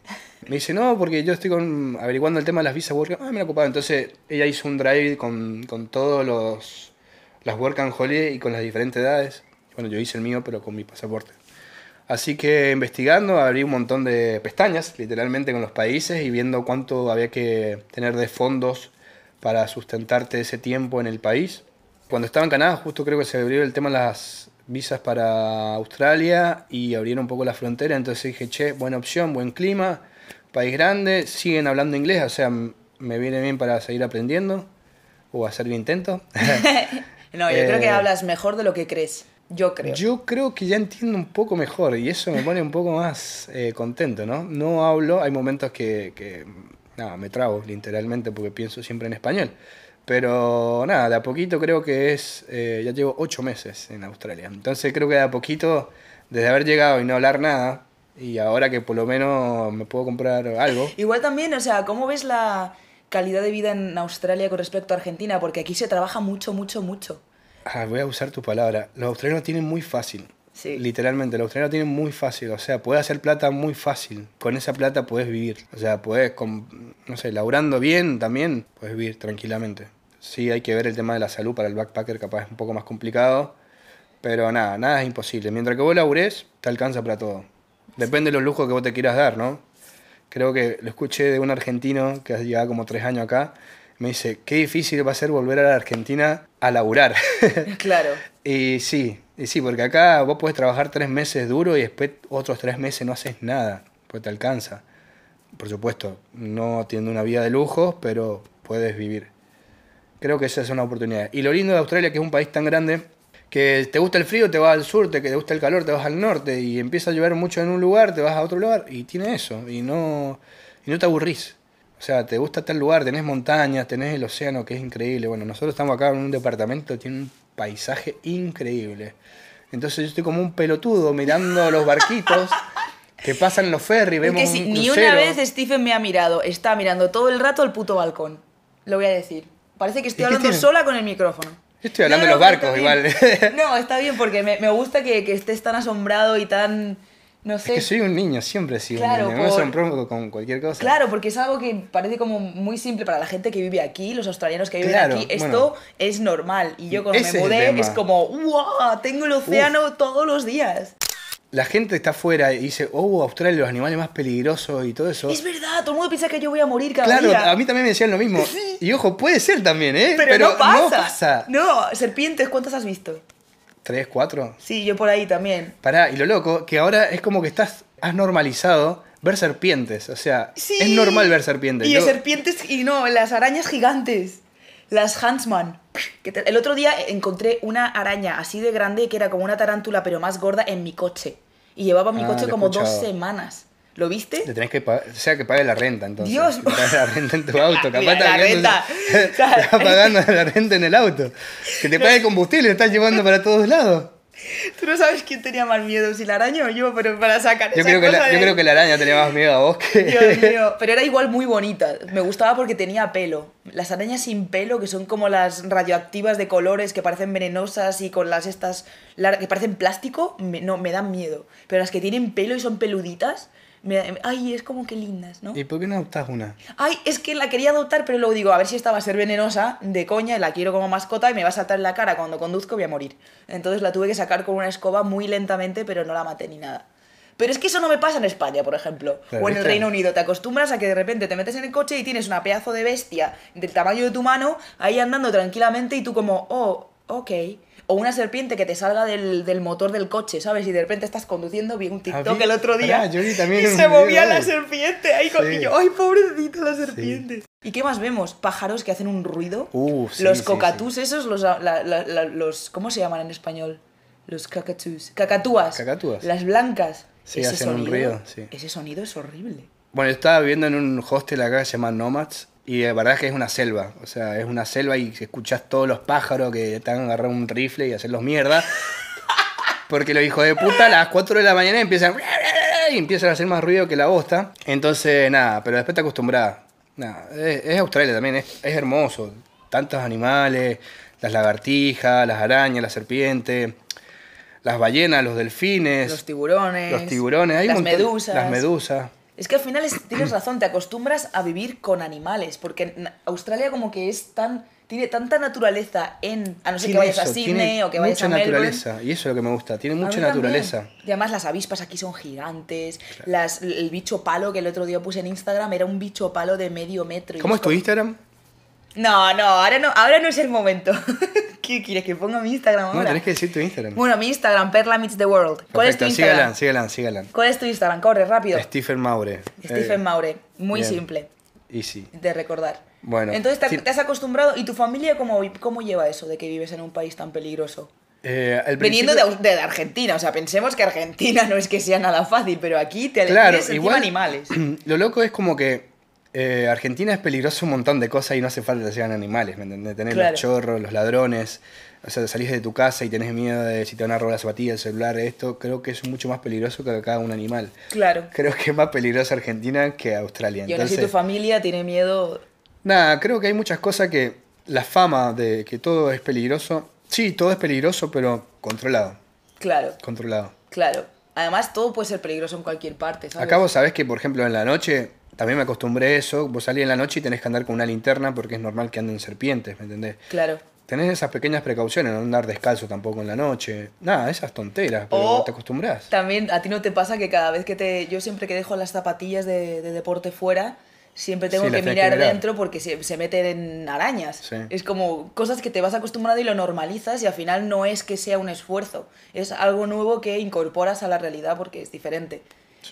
Me dice, no, porque yo estoy con, averiguando el tema de las visas Work and Ah, me la ocupaba. Entonces ella hizo un drive con, con todos los las Work and Holiday y con las diferentes edades. Bueno, yo hice el mío, pero con mi pasaporte. Así que investigando, abrí un montón de pestañas, literalmente, con los países y viendo cuánto había que tener de fondos para sustentarte ese tiempo en el país. Cuando estaba en Canadá, justo creo que se abrió el tema de las visas para Australia y abrieron un poco la frontera, entonces dije, che, buena opción, buen clima, país grande, siguen hablando inglés, o sea, me viene bien para seguir aprendiendo o hacer el intento. *laughs* No, yo creo que Eh, hablas mejor de lo que crees. Yo creo. Yo creo que ya entiendo un poco mejor y eso me pone un poco más eh, contento, ¿no? No hablo, hay momentos que, que nada, me trago literalmente porque pienso siempre en español, Pero nada, de a poquito creo que es, eh, ya llevo ocho meses en Australia. Entonces creo que de a poquito, desde haber llegado y no hablar nada, y ahora que por lo menos me puedo comprar algo, Igual también, o sea, ¿cómo ves la calidad de vida en Australia con respecto a Argentina? Porque aquí se trabaja mucho, mucho, mucho. Ah, voy a usar tu palabra. Los australianos tienen muy fácil. Sí. Literalmente, los australianos tienen muy fácil. O sea, puedes hacer plata muy fácil. Con esa plata puedes vivir. O sea, puedes, no sé, laburando bien también, puedes vivir tranquilamente. Sí, hay que ver el tema de la salud para el backpacker, capaz es un poco más complicado. Pero nada, nada es imposible. Mientras que vos labures, te alcanza para todo. Depende de los lujos que vos te quieras dar, ¿no? Creo que lo escuché de un argentino que lleva como tres años acá. Me dice, qué difícil va a ser volver a la Argentina a laburar. *laughs* Claro. *laughs* y sí, y sí, porque acá vos podés trabajar tres meses duro y después otros tres meses no haces nada, pues te alcanza. Por supuesto, no teniendo una vida de lujos, pero puedes vivir. Creo que esa es una oportunidad. Y lo lindo de Australia, que es un país tan grande, que te gusta el frío, te vas al sur, te, que te gusta el calor, te vas al norte, y empieza a llover mucho en un lugar, te vas a otro lugar, y tiene eso, y no, y no te aburrís. O sea, te gusta tal lugar, tenés montañas, tenés el océano, que es increíble. Bueno, nosotros estamos acá en un departamento, tiene un paisaje increíble. Entonces yo estoy como un pelotudo mirando los barquitos que pasan los ferries, Es vemos que si un ni una vez Stephen me ha mirado, está mirando todo el rato el puto balcón. Lo voy a decir. Parece que estoy ¿Y qué hablando sola con el micrófono. Yo estoy hablando No, de los barcos igual. No, está bien porque me, me gusta que, que estés tan asombrado y tan. No Es sé. que soy un niño, siempre he sido Claro, un niño. Me por- asombro con cualquier cosa. Claro, porque es algo que parece como muy simple para la gente que vive aquí, los australianos que viven Claro, aquí. bueno. Esto es normal. Y yo cuando me es mudé es como, ¡wow! Tengo el océano todos los días. La gente está afuera y dice, oh, Australia, los animales más peligrosos y todo eso. Es verdad, todo el mundo piensa que yo voy a morir cada Claro, día. a mí también me decían lo mismo. *laughs* Y ojo, puede ser también, ¿eh? Pero, no pasa. No pasa. No, serpientes, ¿cuántas has visto? ¿Tres, cuatro? Sí, yo por ahí también. Pará, y lo loco, que ahora es como que estás, has normalizado ver serpientes. O sea, Sí. es normal ver serpientes. Y Yo- serpientes, y no, las arañas gigantes. Las Huntsman. Que te- el otro día encontré una araña así de grande que era como una tarántula, pero más gorda en mi coche. Y llevaba mi Ah, coche como dos semanas. ¿Lo viste? Le tenés que pagar, o sea, que pague la renta, entonces. Dios. *laughs* Pague la renta en tu *laughs* auto. Capaz estás la renta. Estás *laughs* pagando la renta en el auto. Que te pague el combustible, lo estás llevando para todos lados. Tú no sabes quién tenía más miedo, si la araña o yo, pero para sacar Yo esa creo, que cosa la, yo de- creo que la araña tenía más miedo a vos que. Dios mío, pero era igual muy bonita. Me gustaba porque tenía pelo. Las arañas sin pelo, que son como las radioactivas de colores que parecen venenosas y con las estas que parecen plástico, me, no, me dan miedo. Pero las que tienen pelo y son peluditas, me- ay, es como que lindas, ¿no? ¿Y por qué no adoptás una? Ay, es que la quería adoptar, pero luego digo, a ver si esta va a ser venenosa, de coña, y la quiero como mascota y me va a saltar en la cara cuando conduzco voy a morir. Entonces la tuve que sacar con una escoba muy lentamente, pero no la maté ni nada. Pero es que eso no me pasa en España, por ejemplo, o en el. Reino Unido. Te acostumbras a que de repente te metes en el coche y tienes una pedazo de bestia del tamaño de tu mano ahí andando tranquilamente y tú como, oh, ok. O una serpiente que te salga del, del motor del coche, ¿sabes? Y de repente estás conduciendo, vi un TikTok vi- el otro día yo vi también y se movía la serpiente ahí con... Sí. yo, ay, pobrecita la serpiente. ¿Y qué más vemos? Pájaros que hacen un ruido. Uh, sí, los sí, cocatús esos, los, la- la- la- los... ¿Cómo se llaman en español? Los cacatús. Cacatúas. Cacatúas. Las blancas. Sí, hacen un ruido, sí. Ese sonido es horrible. Bueno, yo estaba viviendo en un hostel acá que se llama Nomads y de verdad que es una selva. O sea, es una selva y escuchás todos los pájaros que te han agarrado un rifle y hacerlos mierda. *laughs* Porque los hijos de puta a las 4 de la mañana empiezan *laughs* y empiezan a hacer más ruido que la bosta. Entonces, nada, pero después te acostumbras. Nada, es, es Australia también, es, es hermoso. Tantos animales, las lagartijas, las arañas, las serpientes, las ballenas, los delfines, Los tiburones. los tiburones, hay las medusas. Las medusas. Es que al final es- tienes razón, te acostumbras a vivir con animales, porque en Australia como que es tan tiene tanta naturaleza en a no ser que vayas a Sydney o que vayas mucha a Melbourne. naturaleza y eso es lo que me gusta tiene mucha también. naturaleza Y además las avispas aquí son gigantes. Las, el bicho palo que el otro día puse en Instagram era un bicho palo de medio metro. y ¿cómo es tu Instagram? No, no, ahora no, ahora no es el momento. *laughs* ¿Qué quieres que ponga mi Instagram no ahora? tenés que decir tu Instagram Bueno, mi Instagram, Perla Meets the World. ¿Cuál es tu Instagram? sígalan sígalan sígalan ¿Cuál es tu Instagram? Corre, rápido. Stephen Maure Stephen Eh, Maure. Muy bien. simple easy de recordar. Bueno, Entonces te, sí. te has acostumbrado. ¿Y tu familia cómo, cómo lleva eso de que vives en un país tan peligroso? Eh, Veniendo de, de Argentina, o sea, pensemos que Argentina *laughs* no es que sea nada fácil, pero aquí te claro igual animales. *clears throat* lo loco es como que eh, Argentina es peligroso un montón de cosas y no hace falta que sean animales, ¿me entendés? Claro. los chorros, los ladrones, o sea, salís de tu casa y tenés miedo de si te van a robar la zapatilla, el celular, esto, creo que es mucho más peligroso que acá un animal. Claro. Creo que es más peligroso Argentina que Australia. Y aún así tu familia tiene miedo. nada, creo que hay muchas cosas que la fama de que todo es peligroso, sí, todo es peligroso, pero controlado, Claro, controlado. claro. Además, todo puede ser peligroso en cualquier parte, ¿sabes? Acá vos sabés que, por ejemplo, en la noche, también me acostumbré a eso, vos salís en la noche y tenés que andar con una linterna porque es normal que anden serpientes, ¿me entendés? Claro. Tenés esas pequeñas precauciones, no andar descalzo tampoco en la noche. Nada, esas tonteras, pero O- te acostumbras. También, ¿a ti no te pasa que cada vez que te... Yo siempre que dejo las zapatillas de, de deporte fuera, siempre tengo Sí, que mirar dentro porque se, se meten arañas. Sí. Es como cosas que te vas acostumbrando y lo normalizas y al final no es que sea un esfuerzo, es algo nuevo que incorporas a la realidad porque es diferente.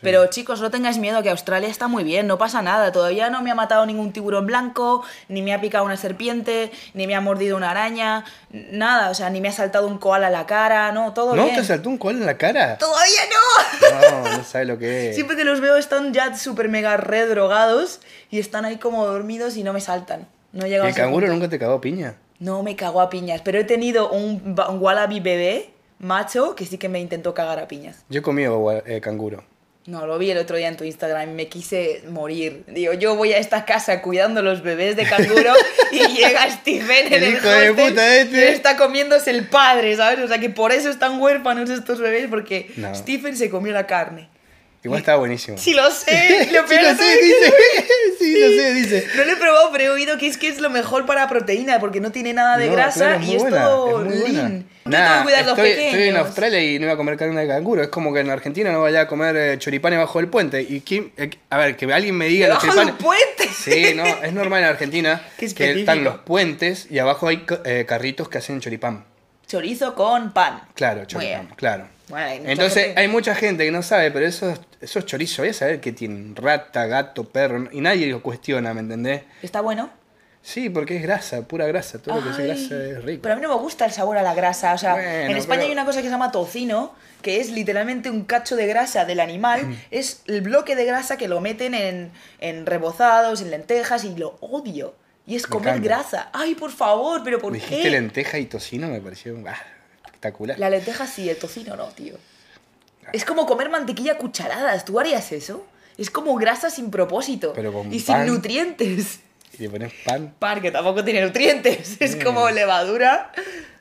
Pero chicos, no tengáis miedo, que Australia está muy bien, no pasa nada. Todavía no me ha matado ningún tiburón blanco, ni me ha picado una serpiente, ni me ha mordido una araña, nada. O sea, ni me ha saltado un koala a la cara, no, todo ¿No bien. te saltó un col en la cara? ¡Todavía no! No, no sabes lo que es. *laughs* Siempre que los veo están ya súper mega redrogados y están ahí como dormidos y no me saltan. No ¿Y el canguro nunca te cagó piña? No me cago a piñas, pero he tenido un, un wallaby bebé macho que sí que me intentó cagar a piñas. Yo he comido eh, canguro. No, lo vi el otro día en tu Instagram y me quise morir. Digo, yo voy a esta casa cuidando los bebés de canguro *laughs* y llega Stephen en El el, hijo de puta este. y está comiéndose el padre, ¿sabes? O sea que por eso están huérfanos estos bebés porque No. Stephen se comió la carne. Igual estaba buenísimo. Sí lo sé, *laughs* lo Sí, lo sé, dice. *laughs* Sí, lo sé, dice. No lo he probado, pero he oído que es que es lo mejor para proteína porque no tiene nada de No, grasa claro, y muy es buena, todo es muy buena. lean. Nah, cuidar a los estoy, pequeños. estoy en Australia y no iba a comer carne de canguro. Es como que en Argentina no vaya a comer eh, choripanes bajo el puente. Y quién- eh, a ver, que alguien me diga los Debajo de un choripanes. puente. Sí, no, es normal en Argentina *laughs* que están los puentes y abajo hay eh, carritos que hacen choripán. Chorizo con pan. Claro, bien. claro. Bueno, hay Entonces gente- hay mucha gente que no sabe, pero esos, esos chorizos, voy a saber que tienen rata, gato, perro, y nadie lo cuestiona, ¿me entendés? ¿Está bueno? Sí, porque es grasa, pura grasa, todo lo que es grasa es rico. Pero a mí no me gusta el sabor a la grasa. O sea, Bueno, en España pero- hay una cosa que se llama tocino, que es literalmente un cacho de grasa del animal. Mm. es el bloque de grasa que lo meten en, en rebozados, en lentejas, y lo odio. Y es Me comer encanta. grasa. Ay, por favor, pero ¿por Dijiste qué? lenteja y tocino, me pareció ah, espectacular. La lenteja sí, el tocino no, tío. Es como comer mantequilla a cucharadas. ¿Tú harías eso? Es como grasa sin propósito. Pero con y sin nutrientes. Y le pones pan. Pan que tampoco tiene nutrientes. *laughs* Es Mm. como levadura.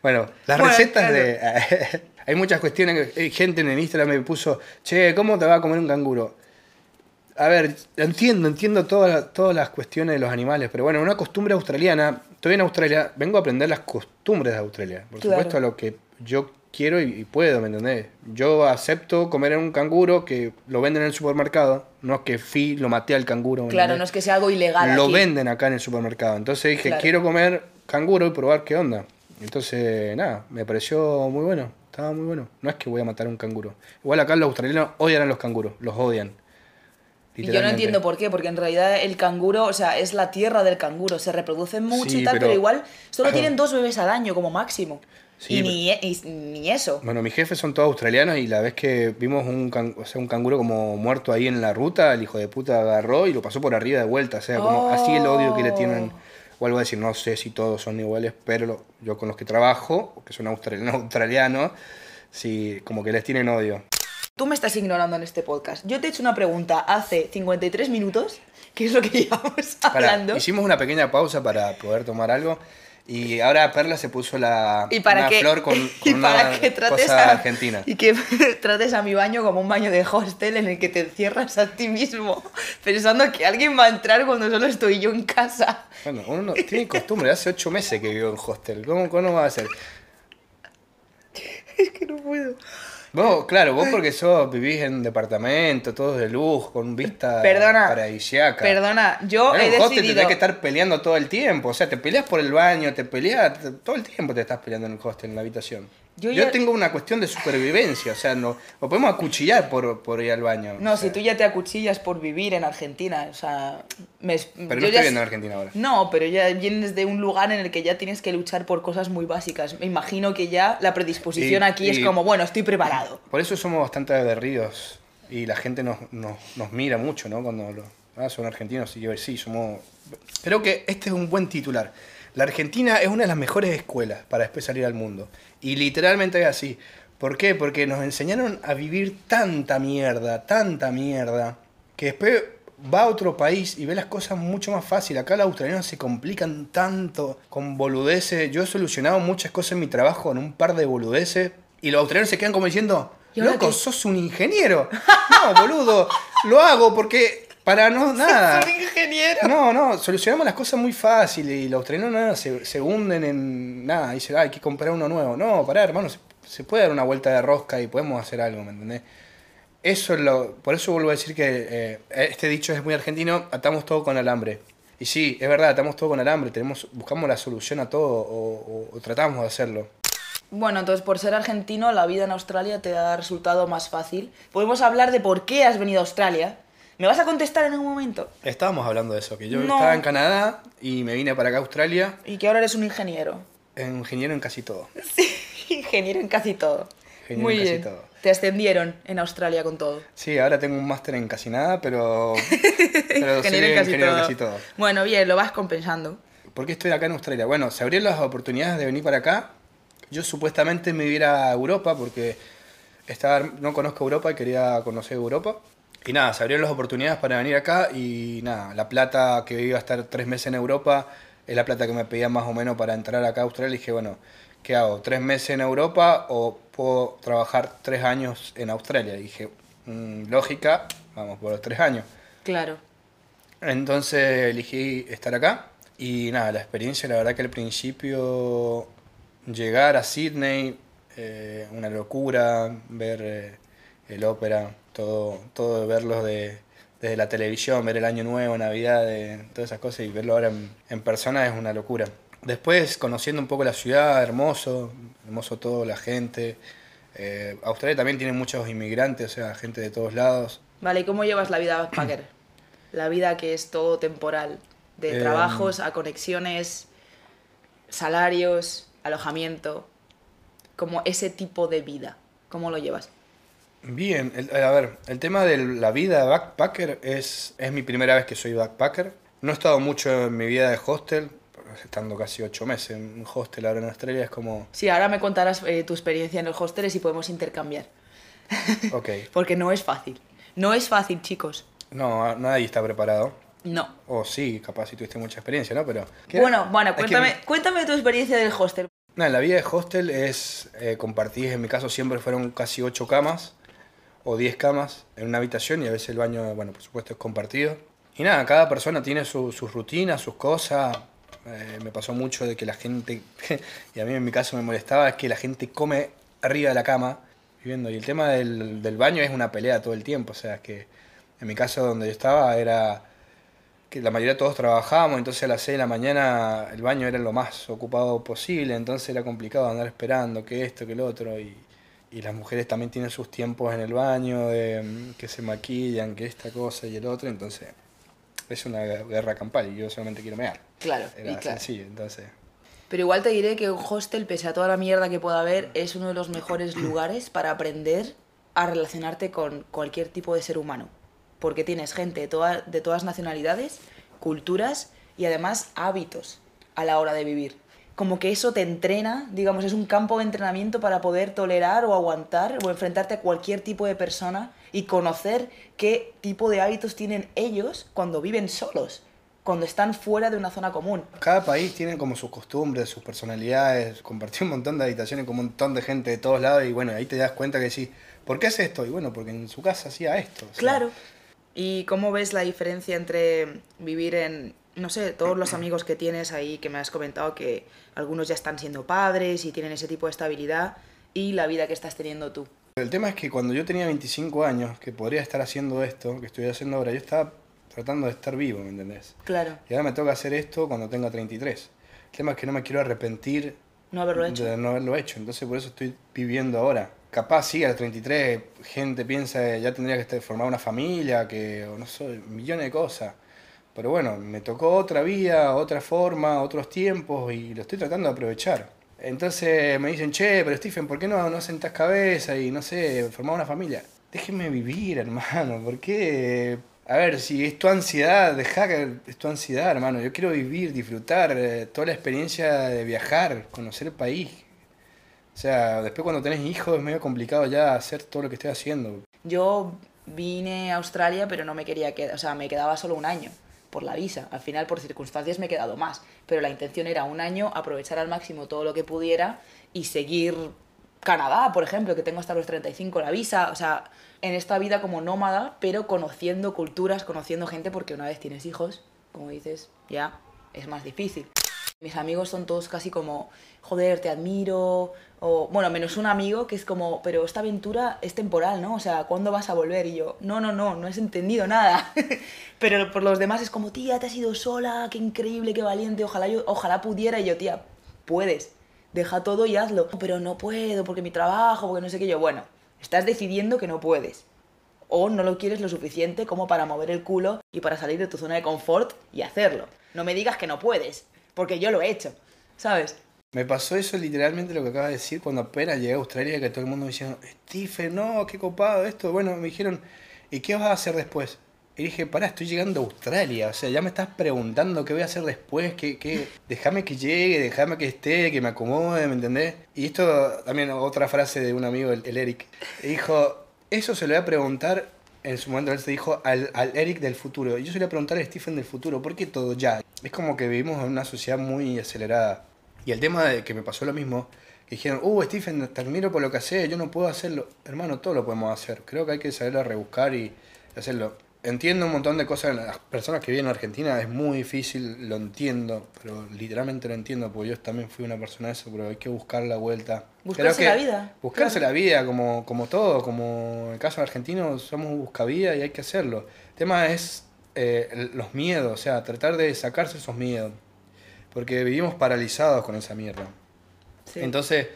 Bueno, las Bueno, recetas claro. de... *laughs* Hay muchas cuestiones hay gente en el Instagram me puso, che, ¿cómo te va a comer un canguro? A ver, entiendo, entiendo todas, las- todas las cuestiones de los animales, pero bueno, una costumbre australiana, estoy en Australia, vengo a aprender las costumbres de Australia. Por Claro. supuesto, a lo que yo quiero y, y puedo, ¿me entendés? Yo acepto comer un canguro que lo venden en el supermercado, no es que fui, lo maté al canguro. ¿me Claro, no es que sea algo ilegal. lo aquí. venden acá en el supermercado. Entonces dije, Claro. quiero comer canguro y probar qué onda. Entonces, nada, me pareció muy bueno. Estaba muy bueno. No es que voy a matar a un canguro. Igual acá los australianos odian a los canguros. Los odian. Y yo no entiendo por qué, porque en realidad el canguro, o sea, es la tierra del canguro, se reproducen mucho Sí, y tal, pero, pero- igual solo tienen dos bebés al año como máximo. Sí, y, ni, e- y ni eso. Bueno, mis jefes son todos australianos y la vez que vimos un, can- o sea, un canguro como muerto ahí en la ruta, el hijo de puta agarró y lo pasó por arriba de vuelta. O sea, como así el odio que le tienen. O algo a decir, no sé si todos son iguales, pero lo- yo con los que trabajo, que son australianos, *laughs* australianos, sí, como que les tienen odio. Tú me estás ignorando en este podcast. Yo te he hecho una pregunta hace 53 minutos, que es lo que *laughs* llevamos hablando. hicimos una pequeña pausa para poder tomar algo. Y ahora Perla se puso la y para una que, flor con, *laughs* y con para una que trates cosa a, argentina. y que *laughs* trates a mi baño como un baño de hostel en el que te encierras a ti mismo pensando que alguien va a entrar cuando solo estoy yo en casa Bueno, uno no- tiene costumbre, hace ocho meses que vivo en hostel. ¿Cómo, cómo va a ser? es que no puedo Vos, claro, vos porque sos, vivís en un departamento, todos de luz, con vista Perdona, paradisiaca. perdona yo En he un hostel te decidido tenés que estar peleando todo el tiempo. O sea, te peleas por el baño, te peleas. todo el tiempo te estás peleando en el hostel, en la habitación. Yo Yo, tengo una cuestión de supervivencia. O sea, no, nos podemos acuchillar por, por ir al baño. no o si tú ya te acuchillas por vivir en Argentina o sea me, Pero yo no estoy s- viendo en Argentina ahora. no pero ya vienes de un lugar en el que ya tienes que luchar por cosas muy básicas me imagino que ya la predisposición Y- aquí es y- como bueno estoy preparado Por eso somos bastante aguerridos. Y la gente nos, nos, nos mira mucho, ¿no? Cuando lo- Ah, son argentinos, sí, sí, somos... Creo que este es un buen titular. La Argentina es una de las mejores escuelas para después salir al mundo. Y literalmente es así. ¿Por qué? Porque nos enseñaron a vivir tanta mierda, tanta mierda, que después va a otro país y ve las cosas mucho más fácil. Acá los australianos se complican tanto con boludeces. Yo he solucionado muchas cosas en mi trabajo en un par de boludeces. Y los australianos se quedan como diciendo, ¿Y ahora loco, qué? sos un ingeniero. *laughs* No, boludo, lo hago porque para no *laughs* nada. ¡Soy ingeniero! No, no, solucionamos las cosas muy fácil y los australianos nada, se, se hunden en nada, dicen, "Ah, hay que comprar uno nuevo. No, pará, hermano, se, se puede dar una vuelta de rosca y podemos hacer algo, ¿me entendés? Eso es lo, por eso vuelvo a decir que eh, este dicho es muy argentino, atamos todo con alambre. Y sí, es verdad, atamos todo con alambre, tenemos, buscamos la solución a todo o, o- o tratamos de hacerlo. Bueno, entonces por ser argentino, la vida en Australia te ha resultado más fácil. Podemos hablar de por qué has venido a Australia. ¿Me vas a contestar en un momento? Estábamos hablando de eso, que yo No. estaba en Canadá y me vine para acá a Australia, Y que ahora eres un ingeniero. ingeniero en casi todo. *laughs* ingeniero en casi todo. Ingeniero Muy en casi bien. todo. Te ascendieron en Australia con todo. Sí, ahora tengo un máster en casi nada, pero, *laughs* pero ingeniero en casi, ingeniero en todo. casi todo. Bueno, bien, lo vas compensando. ¿Por qué estoy acá en Australia? Bueno, se abrieron las oportunidades de venir para acá. Yo supuestamente me iba a Europa porque estaba, no conozco Europa y quería conocer Europa. Y nada, se abrieron las oportunidades para venir acá y nada, la plata que iba a estar tres meses en Europa es la plata que me pedían más o menos para entrar acá a Australia. Y dije, bueno, ¿qué hago? ¿Tres meses en Europa o puedo trabajar tres años en Australia? Y dije, "Mm, lógica, vamos por los tres años. Claro. Entonces elegí estar acá y nada, la experiencia, la verdad que al principio llegar a Sydney, eh, una locura, ver eh, el ópera, todo, todo verlos de, desde la televisión, ver el Año Nuevo, Navidad, eh, todas esas cosas y verlo ahora en, en persona es una locura. Después, conociendo un poco la ciudad, hermoso, hermoso todo, la gente. Eh, Australia también tiene muchos inmigrantes, o sea, gente de todos lados. Vale, ¿y cómo llevas la vida backpacker? la vida que es todo temporal. De Em. trabajos a conexiones, salarios, alojamiento. Como ese tipo de vida. ¿Cómo lo llevas? Bien, el- a ver, el tema de la vida de backpacker es, es mi primera vez que soy backpacker. No he estado mucho en mi vida de hostel, estando casi ocho meses en un hostel ahora en Australia, es como, Sí, ahora me contarás eh, tu experiencia en los hostels y podemos intercambiar. *laughs* ok, Porque no es fácil. No es fácil, chicos. no, nadie está preparado. No. O sí, capaz si tuviste mucha experiencia, ¿no? Pero... Bueno, bueno, Es que- cuéntame, cuéntame tu experiencia del hostel. Nada, la vida de hostel es eh, compartir, en mi caso siempre fueron casi ocho camas o 10 camas en una habitación y a veces el baño, bueno, por supuesto es compartido. Y nada, cada persona tiene su- sus rutinas, sus cosas. Eh, me pasó mucho de que la gente, *laughs* y a mí en mi caso me molestaba, es que la gente come arriba de la cama viviendo. Y el tema del, del baño es una pelea todo el tiempo. O sea, que en mi caso donde yo estaba era que la mayoría de todos trabajábamos, entonces a las 6 de la mañana el baño era lo más ocupado posible, entonces era complicado andar esperando que esto, que lo otro, y, y las mujeres también tienen sus tiempos en el baño, de, mm, que se maquillan, que esta cosa y el otro, entonces es una guerra campal y yo solamente quiero mear. Claro, Era y claro. sencillo, entonces... Pero igual te diré que un hostel, pese a toda la mierda que pueda haber, es uno de los mejores *clears throat* lugares para aprender a relacionarte con cualquier tipo de ser humano. Porque tienes gente de, toda- de todas nacionalidades, culturas y además hábitos a la hora de vivir. Como que eso te entrena, digamos, es un campo de entrenamiento para poder tolerar o aguantar o enfrentarte a cualquier tipo de persona y conocer qué tipo de hábitos tienen ellos cuando viven solos, cuando están fuera de una zona común. Cada país tiene como sus costumbres, sus personalidades, compartí un montón de habitaciones con un montón de gente de todos lados y bueno, ahí te das cuenta que sí, ¿por qué hace esto? Y bueno, porque en su casa hacía esto. o sea, Claro. ¿Y cómo ves la diferencia entre vivir en, no sé, todos los amigos que tienes ahí, que me has comentado que algunos ya están siendo padres y tienen ese tipo de estabilidad, y la vida que estás teniendo tú? El tema es que cuando yo tenía 25 años, que podría estar haciendo esto, que estoy haciendo ahora, yo estaba tratando de estar vivo, ¿me entendés? Claro, Y ahora me toca hacer esto cuando tenga 33. El tema es que no me quiero arrepentir no haberlo hecho. de no haberlo hecho, entonces por eso estoy viviendo ahora. Capaz sí, a los 33 gente piensa ya tendría que formar una familia, que o no sé, millones de cosas. Pero bueno, me tocó otra vida, otra forma, otros tiempos y lo estoy tratando de aprovechar. Entonces me dicen, che, pero Stephen, ¿por qué no, no sentás cabeza y no sé, formar una familia? Déjenme vivir, *laughs* hermano, ¿por qué A ver, si es tu ansiedad, deja que es tu ansiedad, hermano. Yo quiero vivir, disfrutar eh, toda la experiencia de viajar, conocer el país. O sea, después cuando tenés hijos es medio complicado ya hacer todo lo que estoy haciendo. Yo vine a Australia, pero no me quería quedar, o sea, me quedaba solo un año por la visa. Al final, por circunstancias, me he quedado más. Pero la intención era un año, aprovechar al máximo todo lo que pudiera y seguir Canadá, por ejemplo, que tengo hasta los 35 la visa. O sea, en esta vida como nómada, pero conociendo culturas, conociendo gente, porque una vez tienes hijos, como dices, ya es más difícil. Mis amigos son todos casi como, joder, te admiro, o bueno, menos un amigo que es como, pero esta aventura es temporal, ¿no? O sea, ¿cuándo vas a volver? Y yo, no, no, no, no has entendido nada. *laughs* pero por los demás es como, tía, te has ido sola, qué increíble, qué valiente, ojalá, yo, ojalá pudiera. Y yo, tía, puedes, deja todo y hazlo. Pero no puedo, porque mi trabajo, porque no sé qué. Yo, bueno, estás decidiendo que no puedes. O no lo quieres lo suficiente como para mover el culo y para salir de tu zona de confort y hacerlo. No me digas que no puedes, porque yo lo he hecho, ¿sabes? Me pasó eso literalmente lo que acabas de decir cuando apenas llegué a Australia, que todo el mundo me decía, Stephen, no, qué copado esto. Bueno, me dijeron, ¿y qué vas a hacer después? Y dije, pará, estoy llegando a Australia. O sea, ya me estás preguntando qué voy a hacer después, qué, qué... déjame que llegue, déjame que esté, que me acomode, ¿me entendés? Y esto también otra frase de un amigo, el, el Eric. Dijo, eso se lo voy a preguntar, en su momento él se dijo, al, Eric del futuro. Y yo se lo voy a preguntar a Stephen del futuro, ¿por qué todo ya? Es como que vivimos en una sociedad muy acelerada. Y el tema de que me pasó lo mismo, que dijeron, uh, Stephen, te admiro por lo que haces, yo no puedo hacerlo. Hermano, todo lo podemos hacer. Creo que hay que saberlo rebuscar y hacerlo. Entiendo un montón de cosas, las personas que viven en Argentina es muy difícil, lo entiendo, pero literalmente lo entiendo, porque yo también fui una persona de eso, pero hay que buscar la vuelta. Buscarse la vida, Buscarse claro. la vida, como, como todo, como en el caso argentino somos un buscavida y hay que hacerlo. El tema es eh, los miedos, o sea, tratar de sacarse esos miedos, porque vivimos paralizados con esa mierda. Sí. Entonces,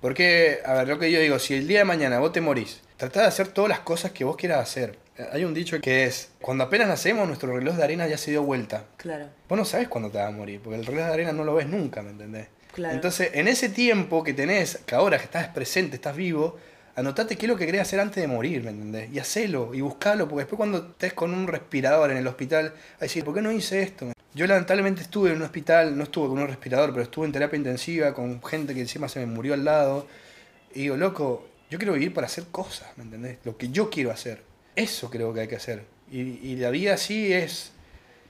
porque, a ver, lo que yo digo, si el día de mañana vos te morís, tratá de hacer todas las cosas que vos quieras hacer. Hay un dicho que es, cuando apenas nacemos, nuestro reloj de arena ya se dio vuelta. Claro. Vos no sabes cuándo te vas a morir, porque el reloj de arena no lo ves nunca, ¿me entendés? Claro. Entonces, en ese tiempo que tenés, que ahora que estás presente, estás vivo, anotate qué es lo que querés hacer antes de morir, ¿me entendés? Y hacelo, y buscalo, porque después cuando estés con un respirador en el hospital, vas a decir, ¿por qué no hice esto? Yo lamentablemente estuve en un hospital, no estuve con un respirador, pero estuve en terapia intensiva con gente que encima se me murió al lado. Y digo, loco, yo quiero vivir para hacer cosas, ¿me entendés? Lo que yo quiero hacer. Eso creo que hay que hacer. Y, y la vida así es...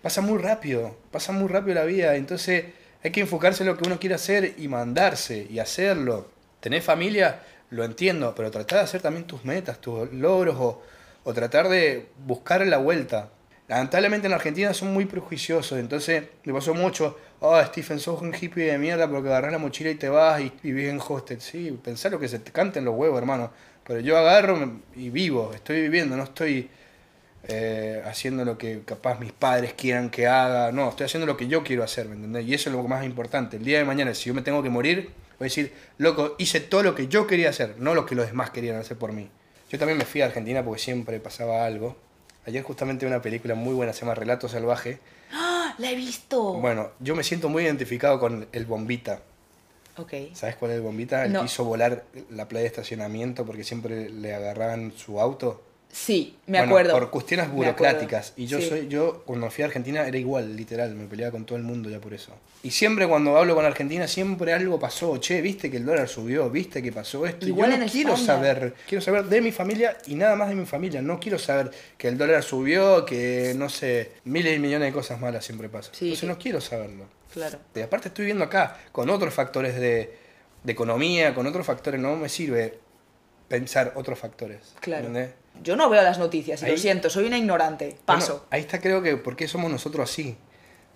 Pasa muy rápido, pasa muy rápido la vida. Entonces hay que enfocarse en lo que uno quiere hacer y mandarse y hacerlo. Tener familia, lo entiendo, pero tratar de hacer también tus metas, tus logros o, o tratar de buscar la vuelta. Lamentablemente en Argentina son muy prejuiciosos, entonces me pasó mucho, oh Stephen, sos un hippie de mierda porque agarras la mochila y te vas y vivís en hostel. Sí, pensá lo que se te canten los huevos, hermano. Pero yo agarro y vivo, estoy viviendo, no estoy eh, haciendo lo que capaz mis padres quieran que haga. No, estoy haciendo lo que yo quiero hacer, ¿me entendés? Y eso es lo más importante. El día de mañana, si yo me tengo que morir, voy a decir, loco, hice todo lo que yo quería hacer, no lo que los demás querían hacer por mí. Yo también me fui a Argentina porque siempre pasaba algo. Ayer justamente una película muy buena, se llama Relato Salvaje. ¡Ah! ¡La he visto! Bueno, yo me siento muy identificado con el Bombita. Ok. ¿Sabes cuál es el Bombita? El No. que hizo volar la playa de estacionamiento porque siempre le agarraban su auto. Sí, me Bueno, acuerdo. Por cuestiones burocráticas. Y yo Sí. soy, yo cuando fui a Argentina era igual, literal, me peleaba con todo el mundo ya por eso. Y siempre cuando hablo con Argentina, siempre algo pasó. Che, viste que el dólar subió, viste que pasó esto. Igual yo no quiero España. saber, quiero saber de mi familia y nada más de mi familia. No quiero saber que el dólar subió, que no sé, miles y millones de cosas malas siempre pasan. Sí, Entonces sí. no quiero saberlo. Claro. Y aparte estoy viendo acá con otros factores de, de economía, con otros factores, no me sirve pensar otros factores. Claro. ¿entendés? Yo no veo las noticias y lo Ahí- siento, soy una ignorante. Paso. Bueno, ahí está creo que por qué somos nosotros así.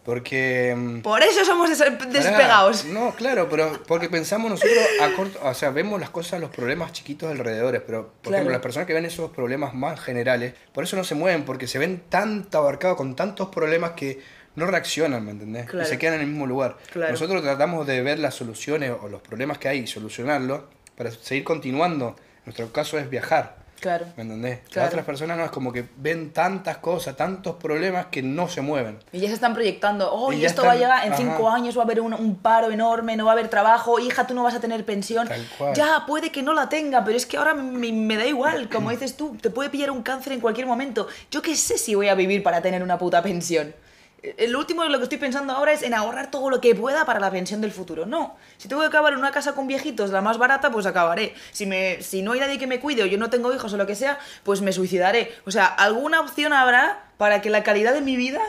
Porque... mm, Por eso somos des- despegados. No, claro, pero porque pensamos nosotros a corto... O sea, vemos las cosas, los problemas chiquitos alrededor, pero por Claro. ejemplo las personas que ven esos problemas más generales, por eso no se mueven, porque se ven tan abarcados con tantos problemas que no reaccionan, ¿me entendés? Claro. Y se quedan en el mismo lugar. Claro. Nosotros tratamos de ver las soluciones o los problemas que hay y solucionarlos para seguir continuando. Nuestro caso es viajar. Claro. ¿Me entendés? Claro. Las otras personas no es como que ven tantas cosas, tantos problemas que no se mueven. Y ya se están proyectando, oh, Y esto va a llegar, en ajá. cinco años va a haber un, un paro enorme, no va a haber trabajo, hija, tú no vas a tener pensión. Tal cual. Ya, puede que no la tenga, pero es que ahora me, me da igual, como dices tú, te puede pillar un cáncer en cualquier momento. Yo qué sé si voy a vivir para tener una puta pensión. El último de lo que estoy pensando ahora es en ahorrar todo lo que pueda para la pensión del futuro. No, si tengo que acabar en una casa con viejitos, la más barata, pues acabaré. Si, me, si no hay nadie que me cuide o yo no tengo hijos o lo que sea, pues me suicidaré. O sea, alguna opción habrá para que la calidad de mi vida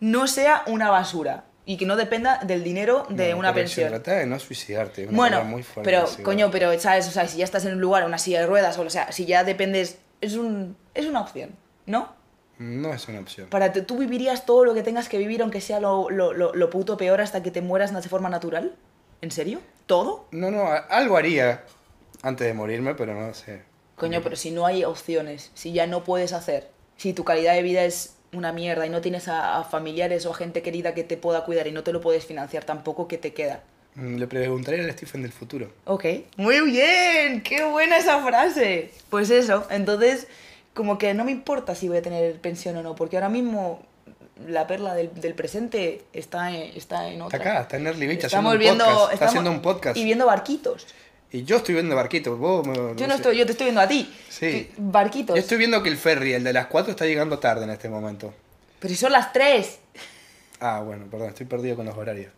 no sea una basura y que no dependa del dinero de una pero pensión. Se trata de no suicidarte. una Bueno, palabra muy fuerte, pero sí, coño, pero sabes, o sea, si ya estás en un lugar, una silla de ruedas, o sea, si ya dependes, es un es una opción, ¿no? No es una opción. Para te- tú vivirías todo lo que tengas que vivir, aunque sea lo, lo, lo, lo puto peor hasta que te mueras de forma natural. ¿En serio? ¿Todo? No, no, algo haría antes de morirme, pero no sé. Coño, pero si no hay opciones, si ya no puedes hacer, si tu calidad de vida es una mierda y no tienes a, a familiares o a gente querida que te pueda cuidar y no te lo puedes financiar tampoco, ¿qué te queda? Mm, Le preguntaría al Stephen del futuro. Ok. Muy bien, qué buena esa frase. Pues eso, entonces, como que no me importa si voy a tener pensión o no, porque ahora mismo la perla del, del presente está en, está en Está otra. acá, está en Early Beach haciendo Estamos un viendo, podcast. Está estamos- haciendo un podcast. Y viendo barquitos. Y yo estoy viendo barquitos. Vos, me- Yo no sé. estoy, yo te estoy viendo a ti. Sí. Barquitos. Yo estoy viendo que el ferry, el de las 4, está llegando tarde en este momento. Pero si son las tres. Ah, bueno, perdón, estoy perdido con los horarios.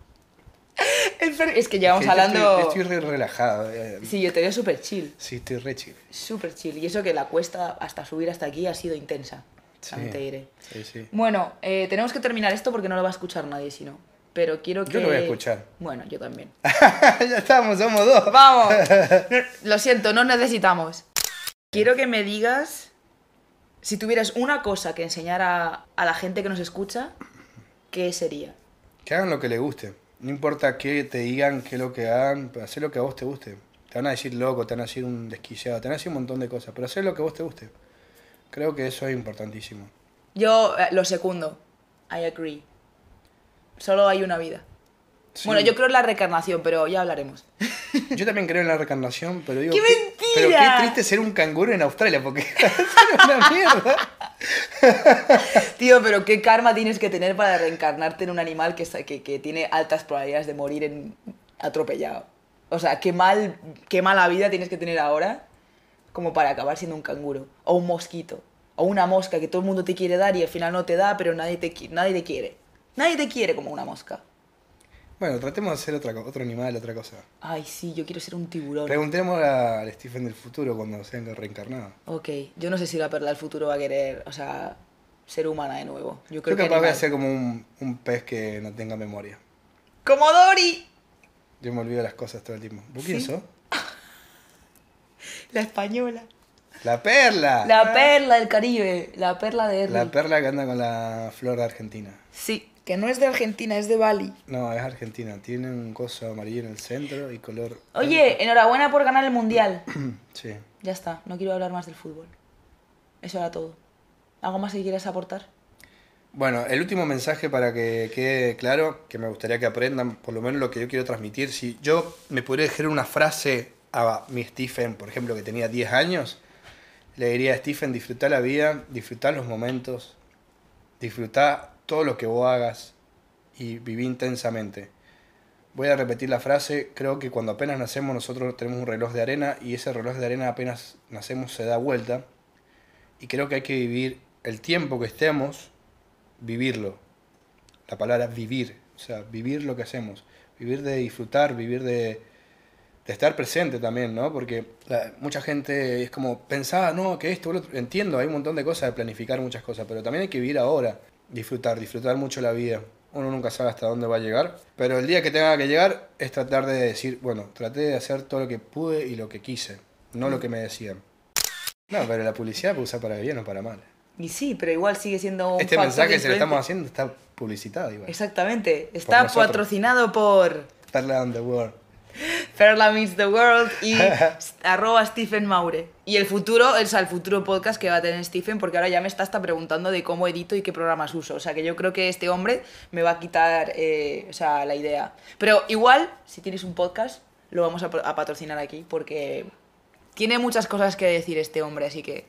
Es que llevamos Es que hablando... Estoy, estoy re relajado. eh. Sí, yo te veo súper chill. Sí, estoy re chill. Súper chill. Y eso que la cuesta hasta subir hasta aquí ha sido intensa. Sí. Te diré. Sí, sí. Bueno, eh, tenemos que terminar esto porque no lo va a escuchar nadie, si no. Pero quiero que... Yo lo voy a escuchar. Bueno, yo también. *laughs* ya estamos, somos dos. ¡Vamos! *laughs* Lo siento, no necesitamos. Quiero que me digas, si tuvieras una cosa que enseñar a, a la gente que nos escucha, ¿qué sería? Que hagan lo que les guste. No importa qué te digan, qué es lo que hagan, pero hacer lo que a vos te guste. Te van a decir loco, te van a decir un desquiciado, te van a decir un montón de cosas, pero hacer lo que a vos te guste. Creo que eso es importantísimo. Yo eh, lo segundo. I agree. Solo hay una vida. Sí. Bueno, yo creo en la reencarnación, pero ya hablaremos. Yo también creo en la reencarnación, pero digo. ¡Qué Pero mentira! qué triste ser un canguro en Australia, porque *laughs* es una mierda. Tío, pero qué karma tienes que tener para reencarnarte en un animal que, que, que tiene altas probabilidades de morir en atropellado. O sea, qué mal, qué mala vida tienes que tener ahora como para acabar siendo un canguro. O un mosquito. O una mosca que todo el mundo te quiere dar y al final no te da, pero nadie te, nadie te quiere. Nadie te quiere como una mosca. Bueno, tratemos de hacer otra, otro animal, otra cosa. Ay, sí, yo quiero ser un tiburón. Preguntemos al Stephen del futuro cuando sean reencarnado. Ok, yo no sé si la perla del futuro va a querer, o sea, ser humana de nuevo. Yo Yo creo que capaz voy a ser como un, un pez que no tenga memoria. ¡Como Dory! Yo me olvido las cosas todo el tiempo. ¿Vos quién Sí. sos? *laughs* La española. ¡La perla! La perla del Caribe, la perla de. La perla que anda con la flor de Argentina. Sí, que no es de Argentina, es de Bali. No, es Argentina. Tiene un coso amarillo en el centro y color... Oye, enhorabuena por ganar el mundial. *clears throat* Sí. Ya está, no quiero hablar más del fútbol. Eso era todo. ¿Algo más que quieras aportar? Bueno, el último mensaje para que quede claro, que me gustaría que aprendan por lo menos lo que yo quiero transmitir. Si yo me pudiera dejar una frase a mi Stephen, por ejemplo, que tenía 10 años, le diría a Stephen, disfrutar la vida, disfrutar los momentos, disfrutar todo lo que vos hagas y viví intensamente. Voy a repetir la frase, creo que cuando apenas nacemos nosotros tenemos un reloj de arena y ese reloj de arena apenas nacemos se da vuelta y creo que hay que vivir el tiempo que estemos, vivirlo. La palabra vivir, o sea, vivir lo que hacemos, vivir de disfrutar, vivir de, de estar presente también, ¿no? Porque mucha gente es como, pensaba, no, que esto, lo otro". entiendo, hay un montón de cosas de planificar muchas cosas, pero también hay que vivir ahora, disfrutar, disfrutar mucho la vida. Uno nunca sabe hasta dónde va a llegar, pero el día que tenga que llegar es tratar de decir, bueno, traté de hacer todo lo que pude y lo que quise, no lo que me decían. No, pero la publicidad puede usar para bien o para mal. Y sí, pero igual sigue siendo un Este mensaje de se lo estamos haciendo está publicitado igual. Exactamente. Está patrocinado por Perla on Perla Meets the World y *laughs* arroba Stephen Maure. Y el futuro, o sea, el futuro podcast que va a tener Stephen, porque ahora ya me está hasta preguntando de cómo edito y qué programas uso. O sea, que yo creo que este hombre me va a quitar eh, o sea, la idea. Pero igual, si tienes un podcast, lo vamos a, a patrocinar aquí, porque tiene muchas cosas que decir este hombre, así que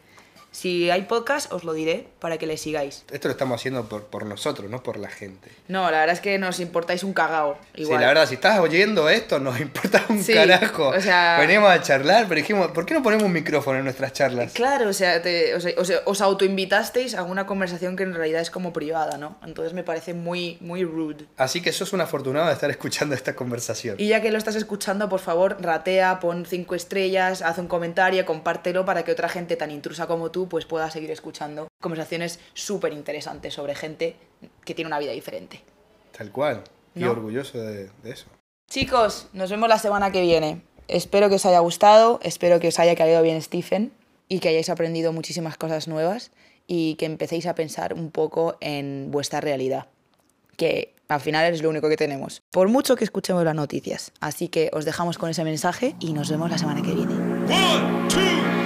Si hay podcast, os lo diré para que le sigáis. Esto lo estamos haciendo por, por nosotros, no por la gente. No, la verdad es que nos importáis un cagao. Igual. Sí, la verdad, si estás oyendo esto, nos *laughs* importa un Sí, carajo. o sea- Venimos a charlar, pero dijimos, ¿por qué no ponemos un micrófono en nuestras charlas? Claro, o sea, te- o sea, os, os autoinvitasteis a una conversación que en realidad es como privada, ¿no? Entonces me parece muy, muy rude. Así que sos un afortunado de estar escuchando esta conversación. Y ya que lo estás escuchando, por favor, ratea, pon cinco estrellas, haz un comentario, compártelo para que otra gente tan intrusa como tú pues pueda seguir escuchando conversaciones súper interesantes sobre gente que tiene una vida diferente. Tal cual. Y ¿No? orgulloso de, de eso. Chicos, nos vemos la semana que viene. Espero que os haya gustado, espero que os haya caído bien Stephen y que hayáis aprendido muchísimas cosas nuevas y que empecéis a pensar un poco en vuestra realidad, que al final es lo único que tenemos, por mucho que escuchemos las noticias. Así que os dejamos con ese mensaje y nos vemos la semana que viene. One,